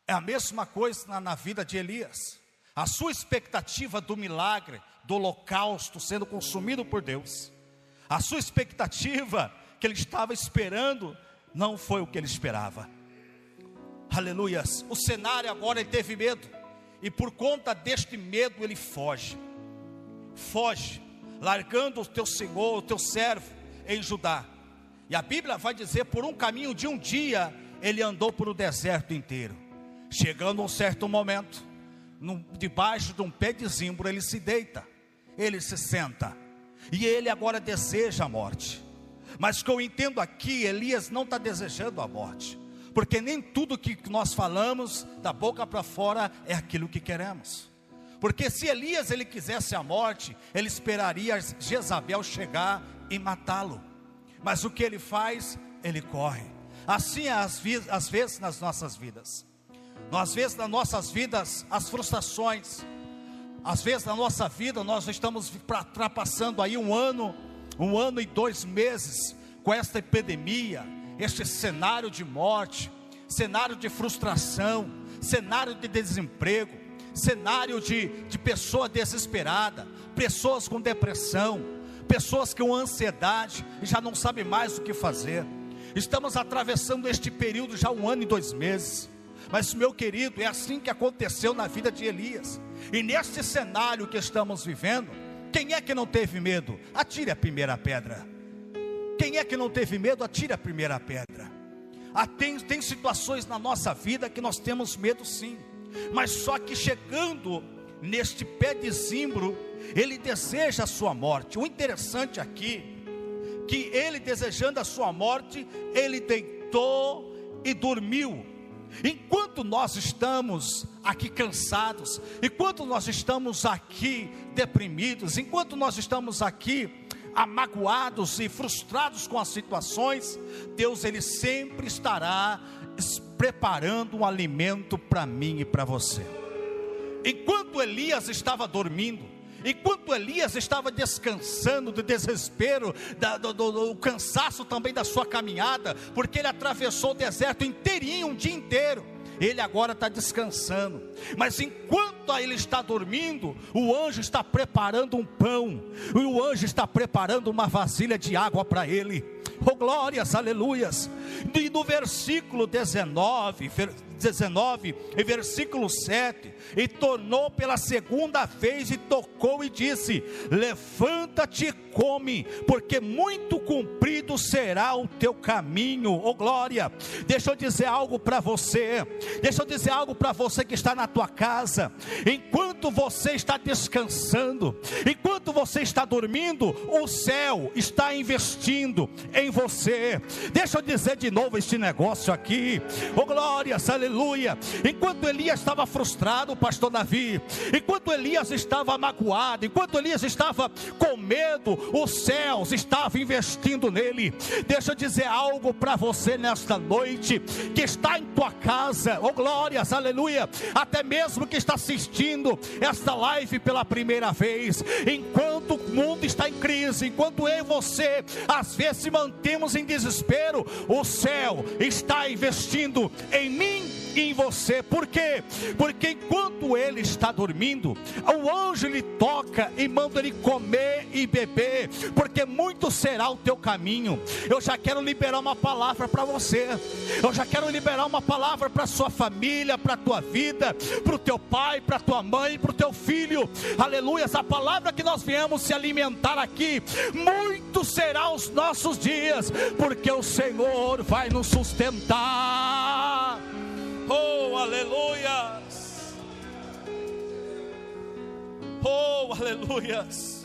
É a mesma coisa na, na vida de Elias. A sua expectativa do milagre, do holocausto sendo consumido por Deus. A sua expectativa que ele estava esperando não foi o que ele esperava. Aleluias. O cenário agora ele teve medo, e por conta deste medo ele foge. Foge, largando o teu senhor, o teu servo em Judá. E a Bíblia vai dizer: por um caminho de um dia, ele andou por o deserto inteiro. Chegando a um certo momento, no, debaixo de um pé de zimbro, ele se deita, ele se senta, e ele agora deseja a morte. Mas o que eu entendo aqui, Elias não está desejando a morte, porque nem tudo que nós falamos da boca para fora é aquilo que queremos. Porque se Elias ele quisesse a morte, ele esperaria Jezabel chegar e matá-lo. Mas o que ele faz? Ele corre. Assim é às, às vezes nas nossas vidas. Às vezes nas nossas vidas, as frustrações. Às vezes na nossa vida nós estamos ultrapassando aí um ano um ano e dois meses com esta epidemia, este cenário de morte, cenário de frustração, cenário de desemprego, cenário de, de pessoa desesperada, pessoas com depressão, pessoas com ansiedade e já não sabem mais o que fazer. Estamos atravessando este período já um ano e dois meses. Mas, meu querido, é assim que aconteceu na vida de Elias. E neste cenário que estamos vivendo, quem é que não teve medo? Atire a primeira pedra. Quem é que não teve medo? Atire a primeira pedra. Ah, tem, tem situações na nossa vida que nós temos medo sim, mas só que chegando neste pé de zimbro, ele deseja a sua morte. O interessante aqui, que ele desejando a sua morte, ele deitou e dormiu. Enquanto nós estamos aqui cansados, enquanto nós estamos aqui deprimidos, enquanto nós estamos aqui amagoados e frustrados com as situações, Deus ele sempre estará preparando um alimento para mim e para você. Enquanto Elias estava dormindo, enquanto Elias estava descansando do desespero, da, do, do, do, cansaço também da sua caminhada, porque ele atravessou o deserto inteirinho, um dia inteiro. Ele agora está descansando, mas enquanto ele está dormindo, o anjo está preparando um pão, e o anjo está preparando uma vasilha de água para ele. Oh glórias, aleluias. E no versículo 19, 19 e versículo 7, e tornou pela segunda vez e tocou e disse: Levanta-te e come, porque muito comprido será o teu caminho, oh glória. Deixa eu dizer algo para você, deixa eu dizer algo para você que está na tua casa, enquanto você está descansando, enquanto você está dormindo, o céu está investindo em você. Deixa eu dizer de novo este negócio aqui, oh glória, aleluia. Enquanto Elias estava frustrado, pastor Davi, enquanto Elias estava magoado, enquanto Elias estava com medo, os céus estavam investindo nele. Deixa eu dizer algo para você nesta noite, que está em tua casa, oh glórias, aleluia, até mesmo que está assistindo esta live pela primeira vez, enquanto o mundo está em crise, enquanto eu e você às vezes se mantemos em desespero, o céu está investindo em mim em você. Por quê? Porque enquanto ele está dormindo, o anjo lhe toca e manda ele comer e beber, porque muito será o teu caminho. Eu já quero liberar uma palavra para você. Eu já quero liberar uma palavra para sua família, para tua vida, para o teu pai, para tua mãe, para o teu filho. Aleluia! Essa palavra que nós viemos se alimentar aqui, muito será os nossos dias, porque o Senhor vai nos sustentar. Oh, aleluias. Oh, aleluias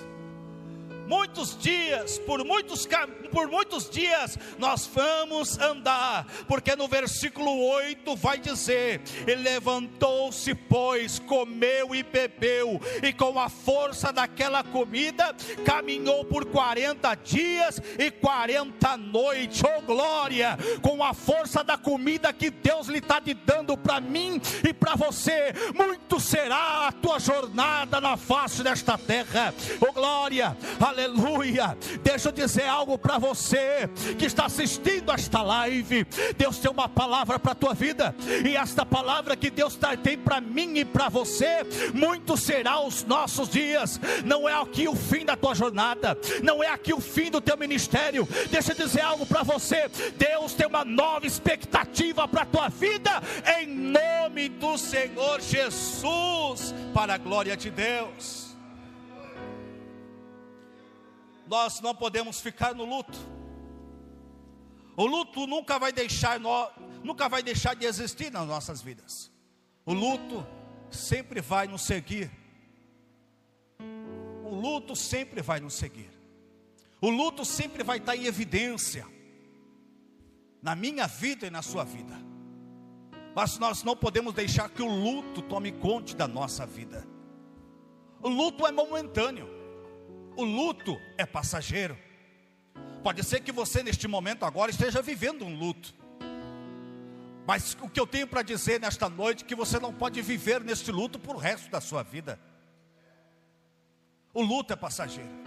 muitos dias, por muitos, por muitos dias nós vamos andar, porque no versículo 8 vai dizer: E levantou-se, pois, comeu e bebeu, e com a força daquela comida caminhou por 40 dias e 40 noites, oh glória, com a força da comida que Deus lhe está dando para mim e para você, muito será a tua jornada na face desta terra, oh glória, aleluia aleluia. Deixa eu dizer algo para você que está assistindo esta live. Deus tem uma palavra para a tua vida, e esta palavra que Deus tá, tem para mim e para você, muito será os nossos dias. Não é aqui o fim da tua jornada, não é aqui o fim do teu ministério. Deixa eu dizer algo para você: Deus tem uma nova expectativa para a tua vida, em nome do Senhor Jesus, para a glória de Deus nós não podemos ficar no luto. O luto nunca vai deixar nunca vai deixar de existir nas nossas vidas. O luto sempre vai nos seguir. O luto sempre vai nos seguir. O luto sempre vai estar em evidência na minha vida e na sua vida. Mas nós não podemos deixar que o luto tome conta da nossa vida. O luto é momentâneo. O luto é passageiro. Pode ser que você neste momento agora esteja vivendo um luto. Mas o que eu tenho para dizer nesta noite é que você não pode viver neste luto por o resto da sua vida. O luto é passageiro.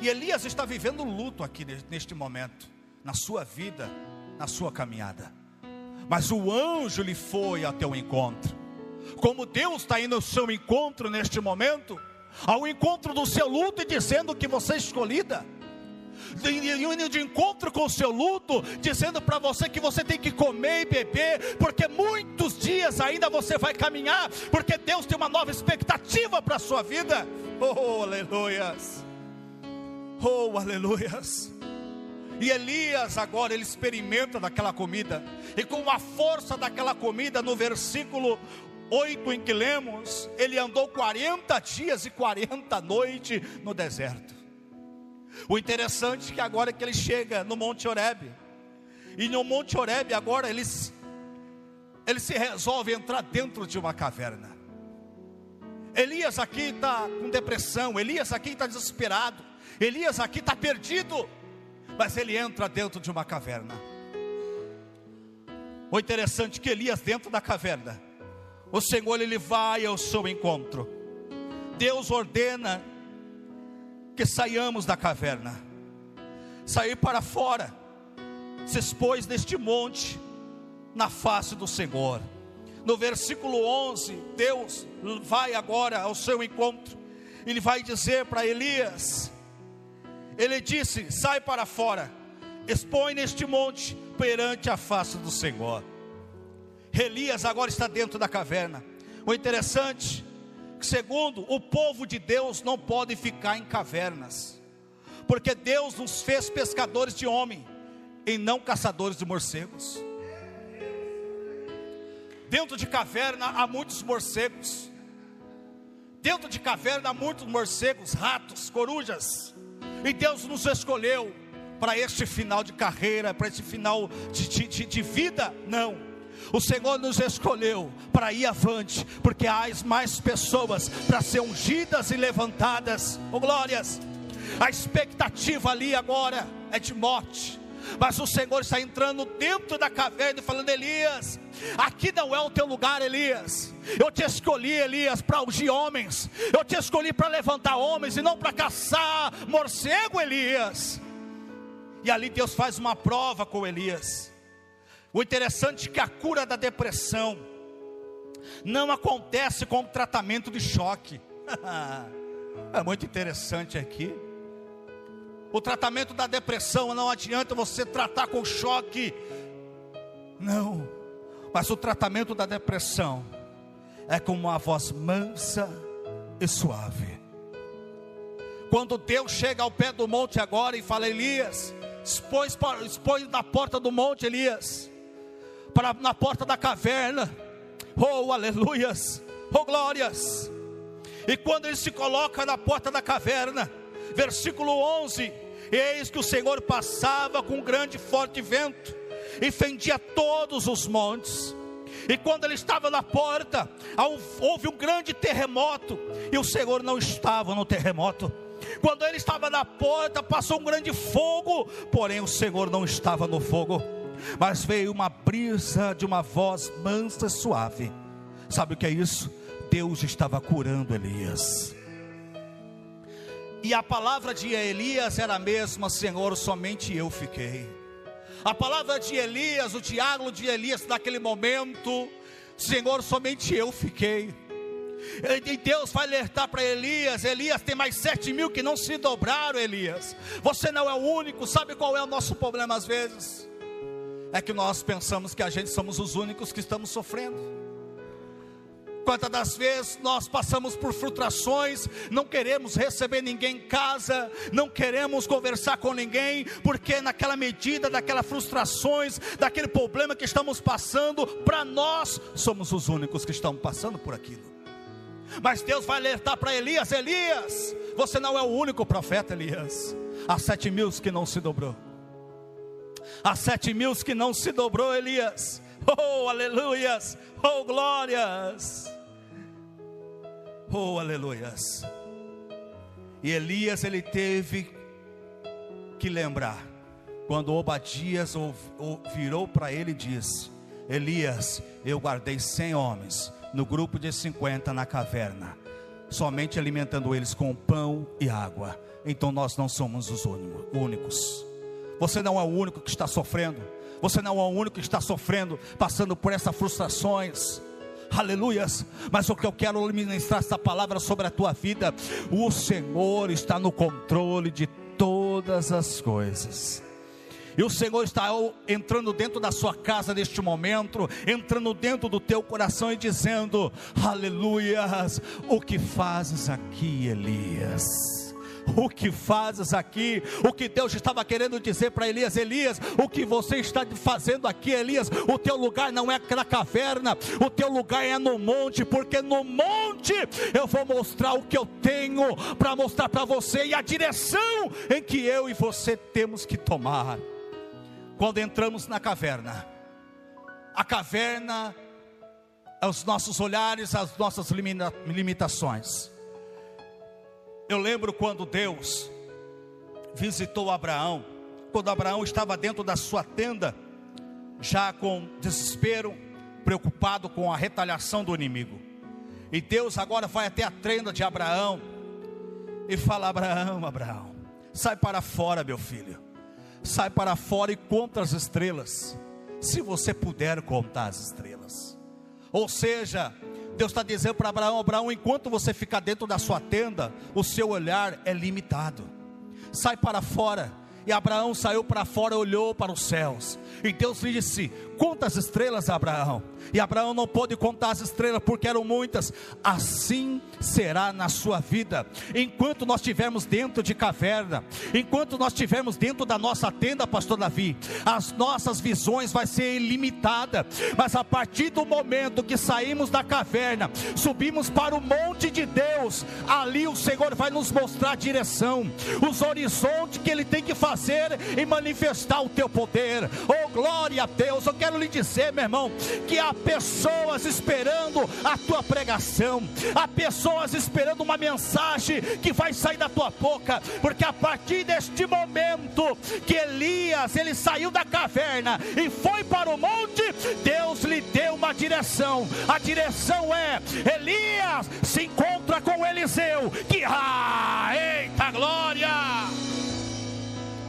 E Elias está vivendo um luto aqui neste momento, na sua vida, na sua caminhada. Mas o anjo lhe foi até o encontro. Como Deus está indo ao seu encontro neste momento, ao encontro do seu luto e dizendo que você é escolhida. Indo de encontro com o seu luto, dizendo para você que você tem que comer e beber, porque muitos dias ainda você vai caminhar, porque Deus tem uma nova expectativa para a sua vida. Oh, aleluias! Oh, aleluias! E Elias agora ele experimenta daquela comida, e com a força daquela comida, no versículo 8 em que lemos, ele andou 40 dias e 40 noites no deserto. O interessante é que agora que ele chega no Monte Oreb, e no Monte Oreb agora eles ele se resolve entrar dentro de uma caverna. Elias aqui está com depressão, Elias aqui está desesperado, Elias aqui está perdido, mas ele entra dentro de uma caverna. O interessante é que Elias dentro da caverna, o Senhor ele vai ao seu encontro. Deus ordena que saiamos da caverna, sair para fora, se expôs neste monte, na face do Senhor. No versículo 11, Deus vai agora ao seu encontro, ele vai dizer para Elias: Ele disse: Sai para fora, expõe neste monte perante a face do Senhor. Elias agora está dentro da caverna. O interessante, segundo, o povo de Deus não pode ficar em cavernas, porque Deus nos fez pescadores de homem e não caçadores de morcegos. Dentro de caverna há muitos morcegos. Dentro de caverna há muitos morcegos, ratos, corujas. E Deus nos escolheu para este final de carreira, para este final de, de, de vida. Não. O Senhor nos escolheu para ir avante, porque há mais pessoas para ser ungidas e levantadas. Oh glórias! A expectativa ali agora é de morte. Mas o Senhor está entrando dentro da caverna e falando: Elias, aqui não é o teu lugar, Elias. Eu te escolhi, Elias, para ungir homens. Eu te escolhi para levantar homens e não para caçar morcego, Elias. E ali Deus faz uma prova com Elias. O interessante é que a cura da depressão não acontece com o tratamento de choque. [laughs] é muito interessante aqui. O tratamento da depressão não adianta você tratar com choque. Não. Mas o tratamento da depressão é com uma voz mansa e suave. Quando Deus chega ao pé do monte agora e fala, Elias, expõe, expõe na porta do monte, Elias, para, na porta da caverna. Oh, aleluias, oh, glórias. E quando ele se coloca na porta da caverna, versículo 11: Eis que o Senhor passava com um grande forte vento e fendia todos os montes. E quando ele estava na porta, houve um grande terremoto, e o Senhor não estava no terremoto. Quando ele estava na porta, passou um grande fogo, porém o Senhor não estava no fogo. Mas veio uma brisa de uma voz mansa e suave. Sabe o que é isso? Deus estava curando Elias. E a palavra de Elias era a mesma: Senhor, somente eu fiquei. A palavra de Elias, o diálogo de Elias naquele momento, Senhor, somente eu fiquei. E Deus vai alertar para Elias: Elias, tem mais sete mil que não se dobraram, Elias. Você não é o único, sabe qual é o nosso problema às vezes? É que nós pensamos que a gente somos os únicos que estamos sofrendo. Quantas das vezes nós passamos por frustrações, não queremos receber ninguém em casa, não queremos conversar com ninguém, porque naquela medida, daquelas frustrações, daquele problema que estamos passando, para nós somos os únicos que estamos passando por aquilo. Mas Deus vai alertar para Elias: Elias, você não é o único profeta, Elias. Há sete mil que não se dobrou. Há sete mil que não se dobrou, Elias. Oh, aleluias! Oh, glórias! Oh, aleluias! E Elias ele teve que lembrar quando Obadias virou para ele e disse: Elias, eu guardei cem homens no grupo de cinquenta na caverna, somente alimentando eles com pão e água. Então nós não somos os únicos. Você não é o único que está sofrendo. Você não é o único que está sofrendo, passando por essas frustrações. Aleluias, mas o que eu quero ministrar essa palavra sobre a tua vida, o Senhor está no controle de todas as coisas. E o Senhor está entrando dentro da sua casa neste momento, entrando dentro do teu coração e dizendo: Aleluias, o que fazes aqui, Elias? O que fazes aqui, o que Deus estava querendo dizer para Elias: Elias, o que você está fazendo aqui, Elias, o teu lugar não é na caverna, o teu lugar é no monte, porque no monte eu vou mostrar o que eu tenho para mostrar para você e a direção em que eu e você temos que tomar. Quando entramos na caverna, a caverna aos nossos olhares, às nossas limitações. Eu lembro quando Deus visitou Abraão, quando Abraão estava dentro da sua tenda, já com desespero, preocupado com a retaliação do inimigo. E Deus agora vai até a tenda de Abraão e fala: Abraão, Abraão, sai para fora, meu filho, sai para fora e conta as estrelas, se você puder contar as estrelas. Ou seja, Deus está dizendo para Abraão: Abraão, enquanto você ficar dentro da sua tenda, o seu olhar é limitado. Sai para fora. E Abraão saiu para fora, olhou para os céus. E Deus lhe disse: Conta as estrelas, Abraão. E Abraão não pôde contar as estrelas porque eram muitas. Assim será na sua vida. Enquanto nós estivermos dentro de caverna, enquanto nós estivermos dentro da nossa tenda, pastor Davi, as nossas visões vai ser ilimitada. Mas a partir do momento que saímos da caverna, subimos para o monte de Deus, ali o Senhor vai nos mostrar a direção, os horizontes que ele tem que fazer e manifestar o teu poder. Oh glória a Deus! Eu quero lhe dizer, meu irmão, que há pessoas esperando a tua pregação, há pessoas esperando uma mensagem que vai sair da tua boca, porque a partir deste momento que Elias ele saiu da caverna e foi para o monte, Deus lhe deu uma direção. A direção é: Elias se encontra com Eliseu, que ah, eita glória!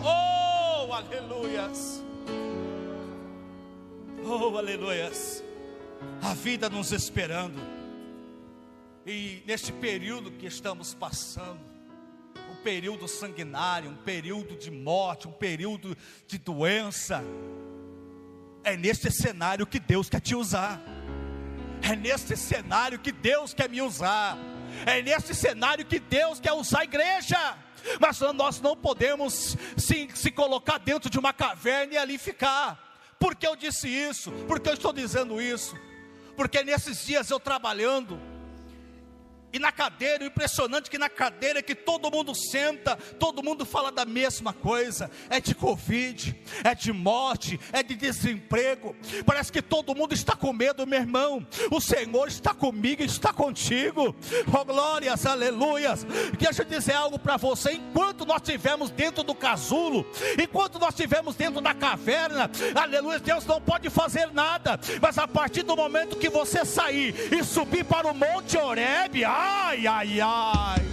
Oh, aleluias! Oh, aleluias! a vida nos esperando. E neste período que estamos passando, um período sanguinário, um período de morte, um período de doença, é neste cenário que Deus quer te usar. É neste cenário que Deus quer me usar. É neste cenário que Deus quer usar a igreja. Mas nós não podemos se, se colocar dentro de uma caverna e ali ficar. Por que eu disse isso? Por que eu estou dizendo isso? porque nesses dias eu trabalhando, e na cadeira, impressionante que na cadeira que todo mundo senta, todo mundo fala da mesma coisa: é de Covid, é de morte, é de desemprego. Parece que todo mundo está com medo, meu irmão. O Senhor está comigo está contigo. Oh, glórias, aleluias. Deixa eu dizer algo para você: enquanto nós estivermos dentro do casulo, enquanto nós estivermos dentro da caverna, aleluia, Deus não pode fazer nada. Mas a partir do momento que você sair e subir para o Monte Oreb, ah, Ai, ai, ai.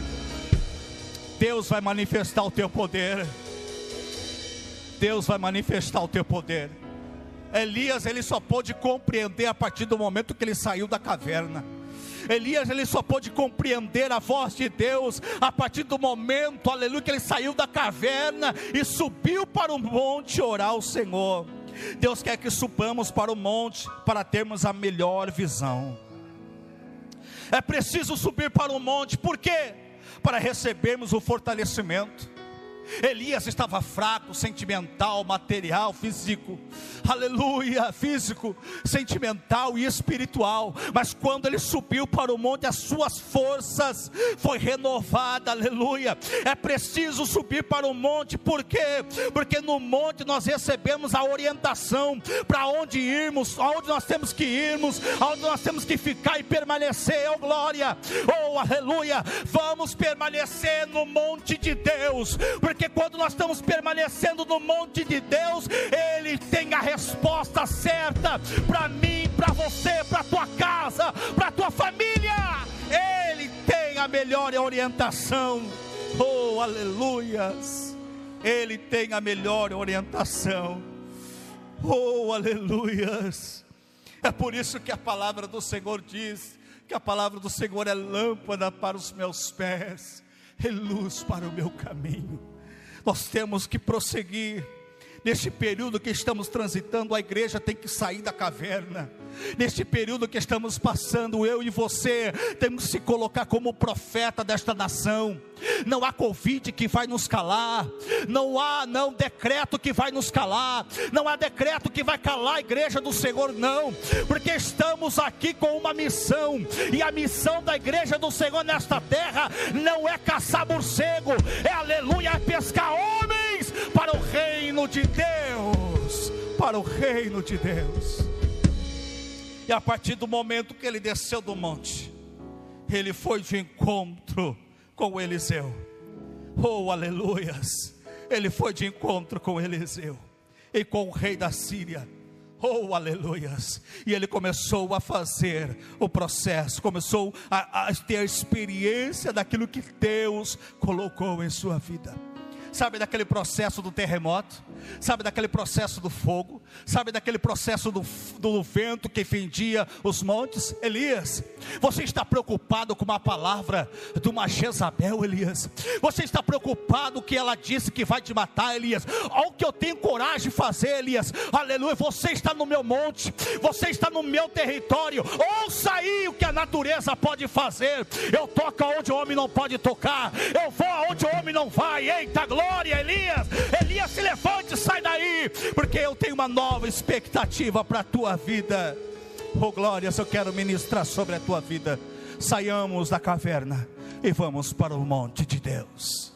Deus vai manifestar o teu poder. Deus vai manifestar o teu poder. Elias, ele só pôde compreender a partir do momento que ele saiu da caverna. Elias ele só pôde compreender a voz de Deus a partir do momento, aleluia, que ele saiu da caverna e subiu para o monte orar ao Senhor. Deus quer que subamos para o monte para termos a melhor visão. É preciso subir para o monte, por quê? Para recebermos o fortalecimento. Elias estava fraco, sentimental, material, físico, aleluia, físico, sentimental e espiritual. Mas quando ele subiu para o monte, as suas forças foi renovada, aleluia. É preciso subir para o monte, por quê? Porque no monte nós recebemos a orientação para onde irmos, aonde nós temos que irmos, aonde nós temos que ficar e permanecer. Oh glória, oh aleluia. Vamos permanecer no monte de Deus, porque porque quando nós estamos permanecendo no monte de Deus, Ele tem a resposta certa para mim, para você, para tua casa, para tua família. Ele tem a melhor orientação. Oh, aleluias! Ele tem a melhor orientação. Oh, aleluias! É por isso que a palavra do Senhor diz que a palavra do Senhor é lâmpada para os meus pés, e luz para o meu caminho. Nós temos que prosseguir. Neste período que estamos transitando, a igreja tem que sair da caverna. Neste período que estamos passando, eu e você temos que se colocar como profeta desta nação. Não há Covid que vai nos calar, não há não decreto que vai nos calar, não há decreto que vai calar a igreja do Senhor, não, porque estamos aqui com uma missão, e a missão da igreja do Senhor nesta terra não é caçar morcego, é aleluia, é pescar homens para o reino de Deus, para o reino de Deus. E a partir do momento que ele desceu do monte, ele foi de encontro com Eliseu. Oh, aleluias! Ele foi de encontro com Eliseu e com o rei da Síria. Oh, aleluias! E ele começou a fazer o processo, começou a, a ter a experiência daquilo que Deus colocou em sua vida sabe daquele processo do terremoto, sabe daquele processo do fogo, sabe daquele processo do, do vento que fendia os montes? Elias, você está preocupado com uma palavra de uma Jezabel, Elias? Você está preocupado que ela disse que vai te matar, Elias? Olha o que eu tenho coragem de fazer, Elias, aleluia. Você está no meu monte, você está no meu território, ouça aí o que a natureza pode fazer. Eu toco aonde o homem não pode tocar, eu vou aonde o homem não vai, eita glória glória, Elias. Elias, se levante, sai daí, porque eu tenho uma nova expectativa para a tua vida. Oh, glórias, eu quero ministrar sobre a tua vida. Saiamos da caverna e vamos para o monte de Deus.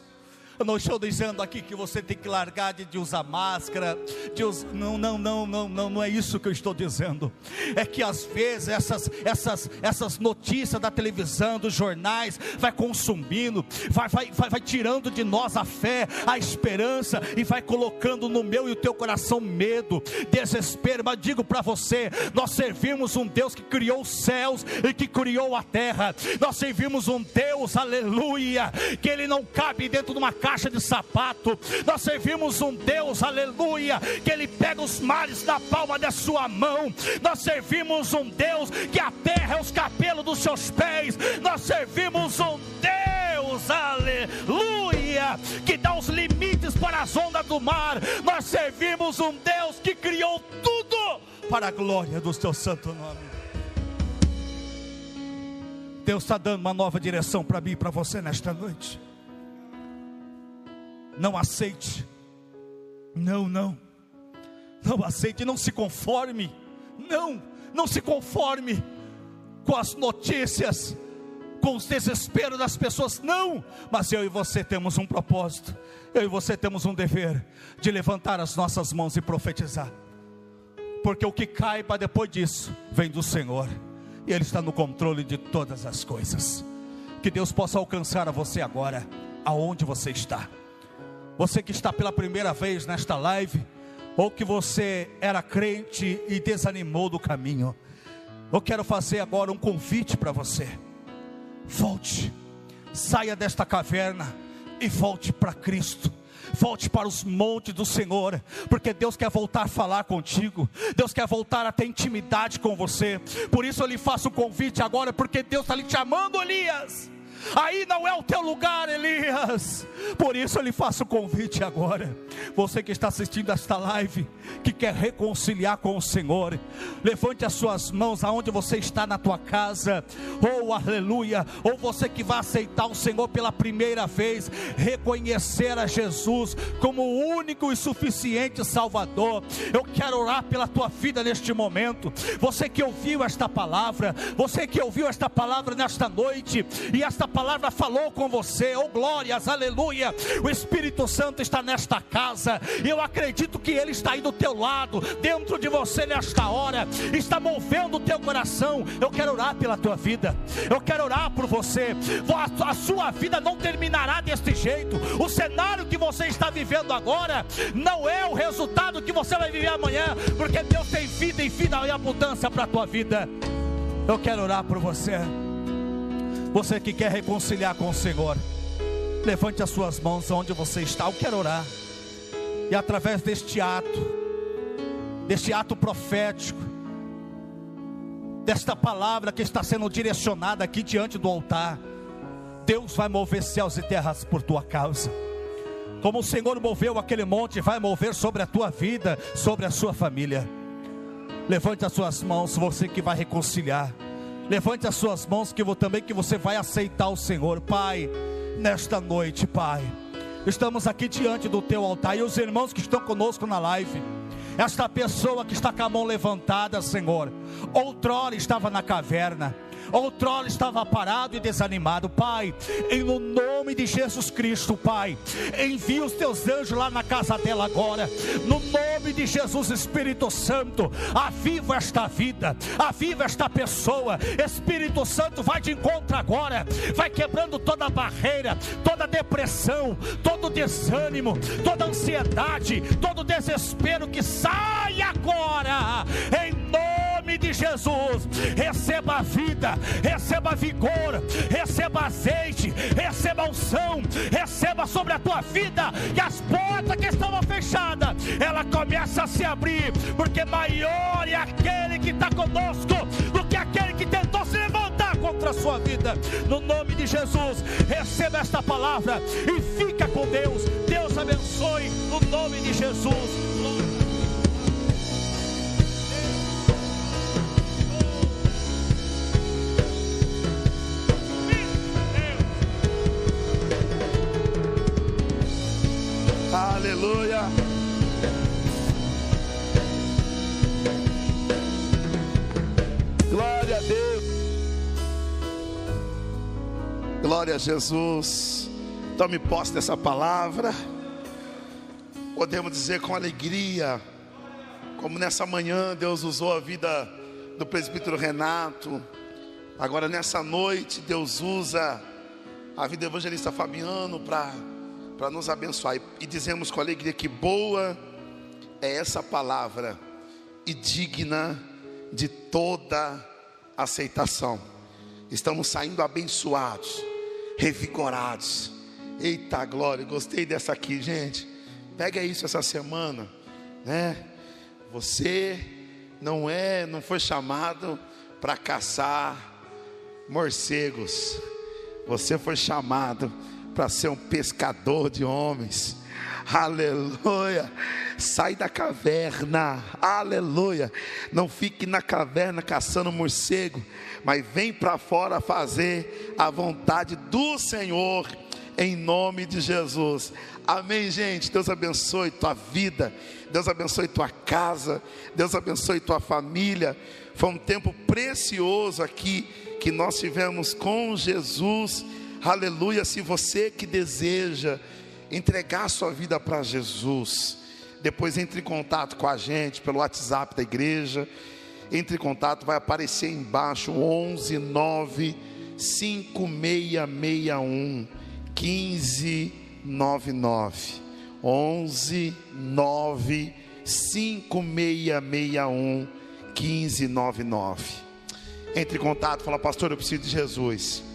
Eu não estou dizendo aqui que você tem que largar de, de usar máscara, de us... não, não, não, não, não, não é isso que eu estou dizendo. É que às vezes essas, essas, essas notícias da televisão, dos jornais, vai consumindo, vai, vai, vai, vai tirando de nós a fé, a esperança e vai colocando no meu e o teu coração medo, desespero. Mas digo para você, nós servimos um Deus que criou os céus e que criou a terra. Nós servimos um Deus, aleluia, que ele não cabe dentro de uma casa caixa de sapato. Nós servimos um Deus, aleluia, que Ele pega os mares na palma da sua mão. Nós servimos um Deus que a terra é os cabelos dos seus pés. Nós servimos um Deus, aleluia, que dá os limites para as ondas do mar. Nós servimos um Deus que criou tudo para a glória do seu santo nome. Deus está dando uma nova direção para mim e para você nesta noite. Não aceite. Não, não. Não aceite, não se conforme. Não, não se conforme com as notícias, com os desesperos das pessoas. Não, mas eu e você temos um propósito. Eu e você temos um dever de levantar as nossas mãos e profetizar. Porque o que cai para depois disso vem do Senhor. E Ele está no controle de todas as coisas. Que Deus possa alcançar a você agora, aonde você está. Você que está pela primeira vez nesta live, ou que você era crente e desanimou do caminho, eu quero fazer agora um convite para você. Volte, saia desta caverna e volte para Cristo volte para os montes do Senhor, porque Deus quer voltar a falar contigo, Deus quer voltar a ter intimidade com você. Por isso eu lhe faço o convite agora, porque Deus está lhe chamando, Elias aí não é o teu lugar, Elias. Por isso eu lhe faço o convite agora. Você que está assistindo esta live, que quer reconciliar com o Senhor, levante as suas mãos aonde você está na tua casa, oh, aleluia, ou você que vai aceitar o Senhor pela primeira vez, reconhecer a Jesus como o único e suficiente Salvador. Eu quero orar pela tua vida neste momento. Você que ouviu esta palavra, você que ouviu esta palavra nesta noite, e esta palavra falou com você, oh glórias, aleluia. O Espírito Santo está nesta casa, e eu acredito que Ele está aí do teu lado, dentro de você nesta hora, está movendo o teu coração. Eu quero orar pela tua vida, eu quero orar por você. A sua vida não terminará deste jeito. O cenário que você está vivendo agora não é o resultado que você vai viver amanhã, porque Deus tem vida e vida e abundância para a tua vida. Eu quero orar por você. Você que quer reconciliar com o Senhor, levante as suas mãos onde você está. Eu quero orar. E através deste ato, deste ato profético, desta palavra que está sendo direcionada aqui diante do altar, Deus vai mover céus e terras por tua causa. Como o Senhor moveu aquele monte, vai mover sobre a tua vida, sobre a sua família. Levante as suas mãos, você que vai reconciliar. Levante as suas mãos que vou também que você vai aceitar o Senhor, Pai, nesta noite, Pai. Estamos aqui diante do teu altar e os irmãos que estão conosco na live. Esta pessoa que está com a mão levantada, Senhor, outrora estava na caverna, outrora estava parado e desanimado. Pai, em no nome de Jesus Cristo, Pai, envia os teus anjos lá na casa dela agora, no nome de Jesus, Espírito Santo, aviva esta vida, aviva esta pessoa. Espírito Santo, vai de encontro agora, vai quebrando toda barreira, toda depressão, todo desânimo, toda ansiedade, todo desespero que sai agora, de Jesus. Receba vida, receba vigor, receba azeite, receba unção, receba sobre a tua vida e as portas que estavam fechadas, ela começa a se abrir, porque maior é aquele que está conosco do que aquele que tentou se levantar contra a sua vida. No nome de Jesus, receba esta palavra e fica com Deus. Deus abençoe no nome de Jesus. Aleluia. Glória a Deus. Glória a Jesus. Tome posse dessa palavra. Podemos dizer com alegria, como nessa manhã Deus usou a vida do presbítero Renato. Agora nessa noite Deus usa a vida do evangelista Fabiano para para nos abençoar. E dizemos com alegria que boa é essa palavra e digna de toda aceitação. Estamos saindo abençoados, revigorados. Eita glória, gostei dessa aqui, gente. Pega isso essa semana, né? Você não é, não foi chamado para caçar morcegos. Você foi chamado para ser um pescador de homens. Aleluia. Sai da caverna. Aleluia. Não fique na caverna caçando morcego, mas vem para fora fazer a vontade do Senhor em nome de Jesus. Amém, gente. Deus abençoe tua vida. Deus abençoe tua casa. Deus abençoe tua família. Foi um tempo precioso aqui que nós tivemos com Jesus Aleluia, se você que deseja entregar sua vida para Jesus, depois entre em contato com a gente pelo WhatsApp da igreja. Entre em contato, vai aparecer embaixo 11 9 5661 1599. 11 9 5661 1599. Entre em contato, fala, pastor, eu preciso de Jesus.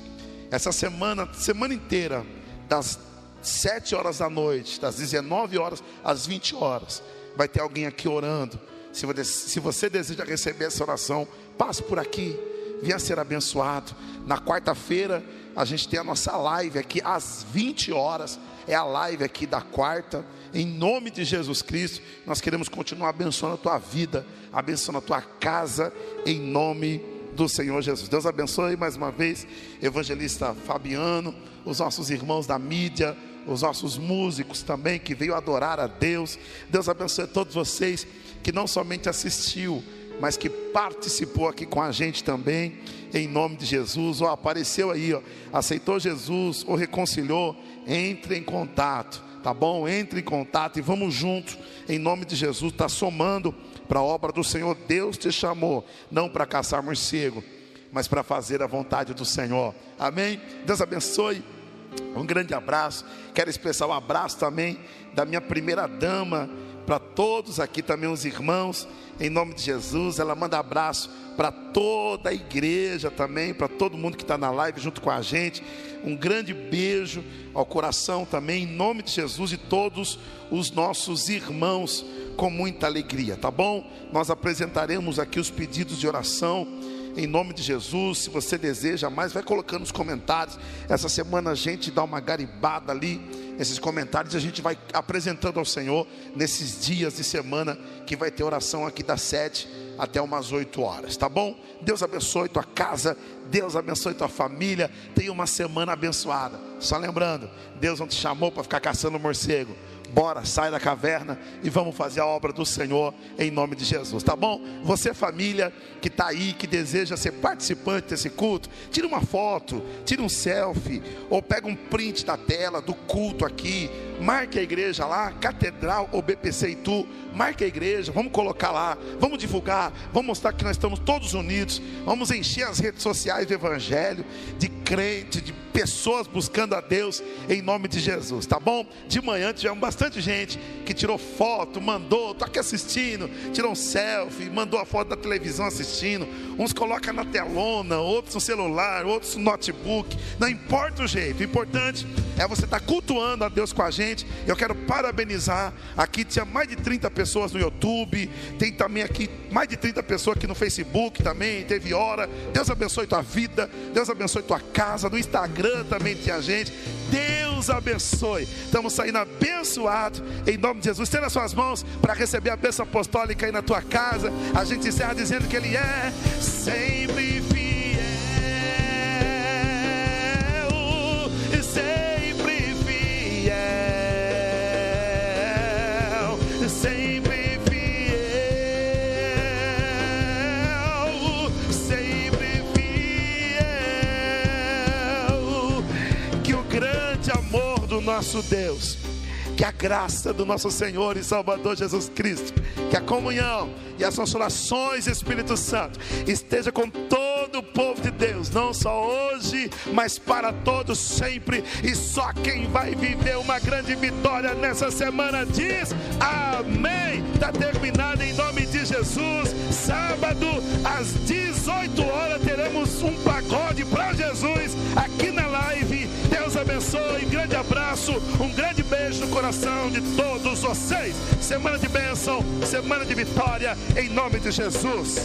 Essa semana, semana inteira, das 7 horas da noite, das 19 horas às 20 horas, vai ter alguém aqui orando. Se você, se você deseja receber essa oração, passe por aqui, venha ser abençoado. Na quarta-feira, a gente tem a nossa live aqui às 20 horas. É a live aqui da quarta. Em nome de Jesus Cristo, nós queremos continuar abençoando a tua vida, abençoando a tua casa, em nome de do Senhor Jesus. Deus abençoe mais uma vez, evangelista Fabiano, os nossos irmãos da mídia, os nossos músicos também que veio adorar a Deus. Deus abençoe todos vocês que não somente assistiu, mas que participou aqui com a gente também, em nome de Jesus, ou apareceu aí, ó, aceitou Jesus, ou reconciliou, entre em contato, tá bom? Entre em contato e vamos juntos, em nome de Jesus, está somando para a obra do Senhor. Deus te chamou, não para caçar morcego, mas para fazer a vontade do Senhor. Amém? Deus abençoe. Um grande abraço. Quero expressar um abraço também da minha primeira dama para todos aqui também os irmãos, em nome de Jesus. Ela manda abraço para toda a igreja também, para todo mundo que está na live junto com a gente. Um grande beijo ao coração também, em nome de Jesus e todos os nossos irmãos, com muita alegria, tá bom? Nós apresentaremos aqui os pedidos de oração em nome de Jesus. Se você deseja mais, vai colocando nos comentários. Essa semana a gente dá uma garibada ali, esses comentários, a gente vai apresentando ao Senhor nesses dias de semana que vai ter oração aqui das sete até umas oito horas, tá bom? Deus abençoe tua casa, Deus abençoe tua família. Tenha uma semana abençoada. Só lembrando, Deus não te chamou para ficar caçando morcego. Bora, sai da caverna e vamos fazer a obra do Senhor em nome de Jesus, tá bom? Você, família que está aí, que deseja ser participante desse culto, tira uma foto, tira um selfie, ou pega um print da tela do culto aqui, marque a igreja lá, Catedral ou BPC Itu, marque a igreja, vamos colocar lá, vamos divulgar, vamos mostrar que nós estamos todos unidos, vamos encher as redes sociais do Evangelho, de crente, de pessoas buscando a Deus em nome de Jesus, tá bom? De manhã tivemos bastante gente que tirou foto, mandou, tô aqui assistindo, tirou um selfie, mandou a foto da televisão assistindo. Uns colocam na telona, outros no celular, outros no notebook. Não importa o jeito, o importante é você estar tá cultuando a Deus com a gente. Eu quero parabenizar. Aqui tinha mais de 30 pessoas no YouTube, tem também aqui mais de 30 pessoas aqui no Facebook também, teve hora. Deus abençoe tua vida, Deus abençoe tua casa, no Instagram também tinha gente. Deus abençoe. Estamos saindo abençoados em nome de Jesus. Tendo as suas mãos para receber a bênção apostólica aí na tua casa. A gente encerra dizendo que Ele é sempre nosso Deus que a graça do nosso Senhor e Salvador Jesus Cristo, que a comunhão e as consolações do Espírito Santo esteja com todo o povo de Deus, não só hoje, mas para todos sempre. E só quem vai viver uma grande vitória nessa semana diz amém. Está terminado em nome de Jesus. Sábado às 18 horas teremos um pagode para Jesus aqui na live. Deus abençoe. Grande abraço, um grande beijo no coração de todos vocês. Semana de bênção, semana de vitória, em nome de Jesus.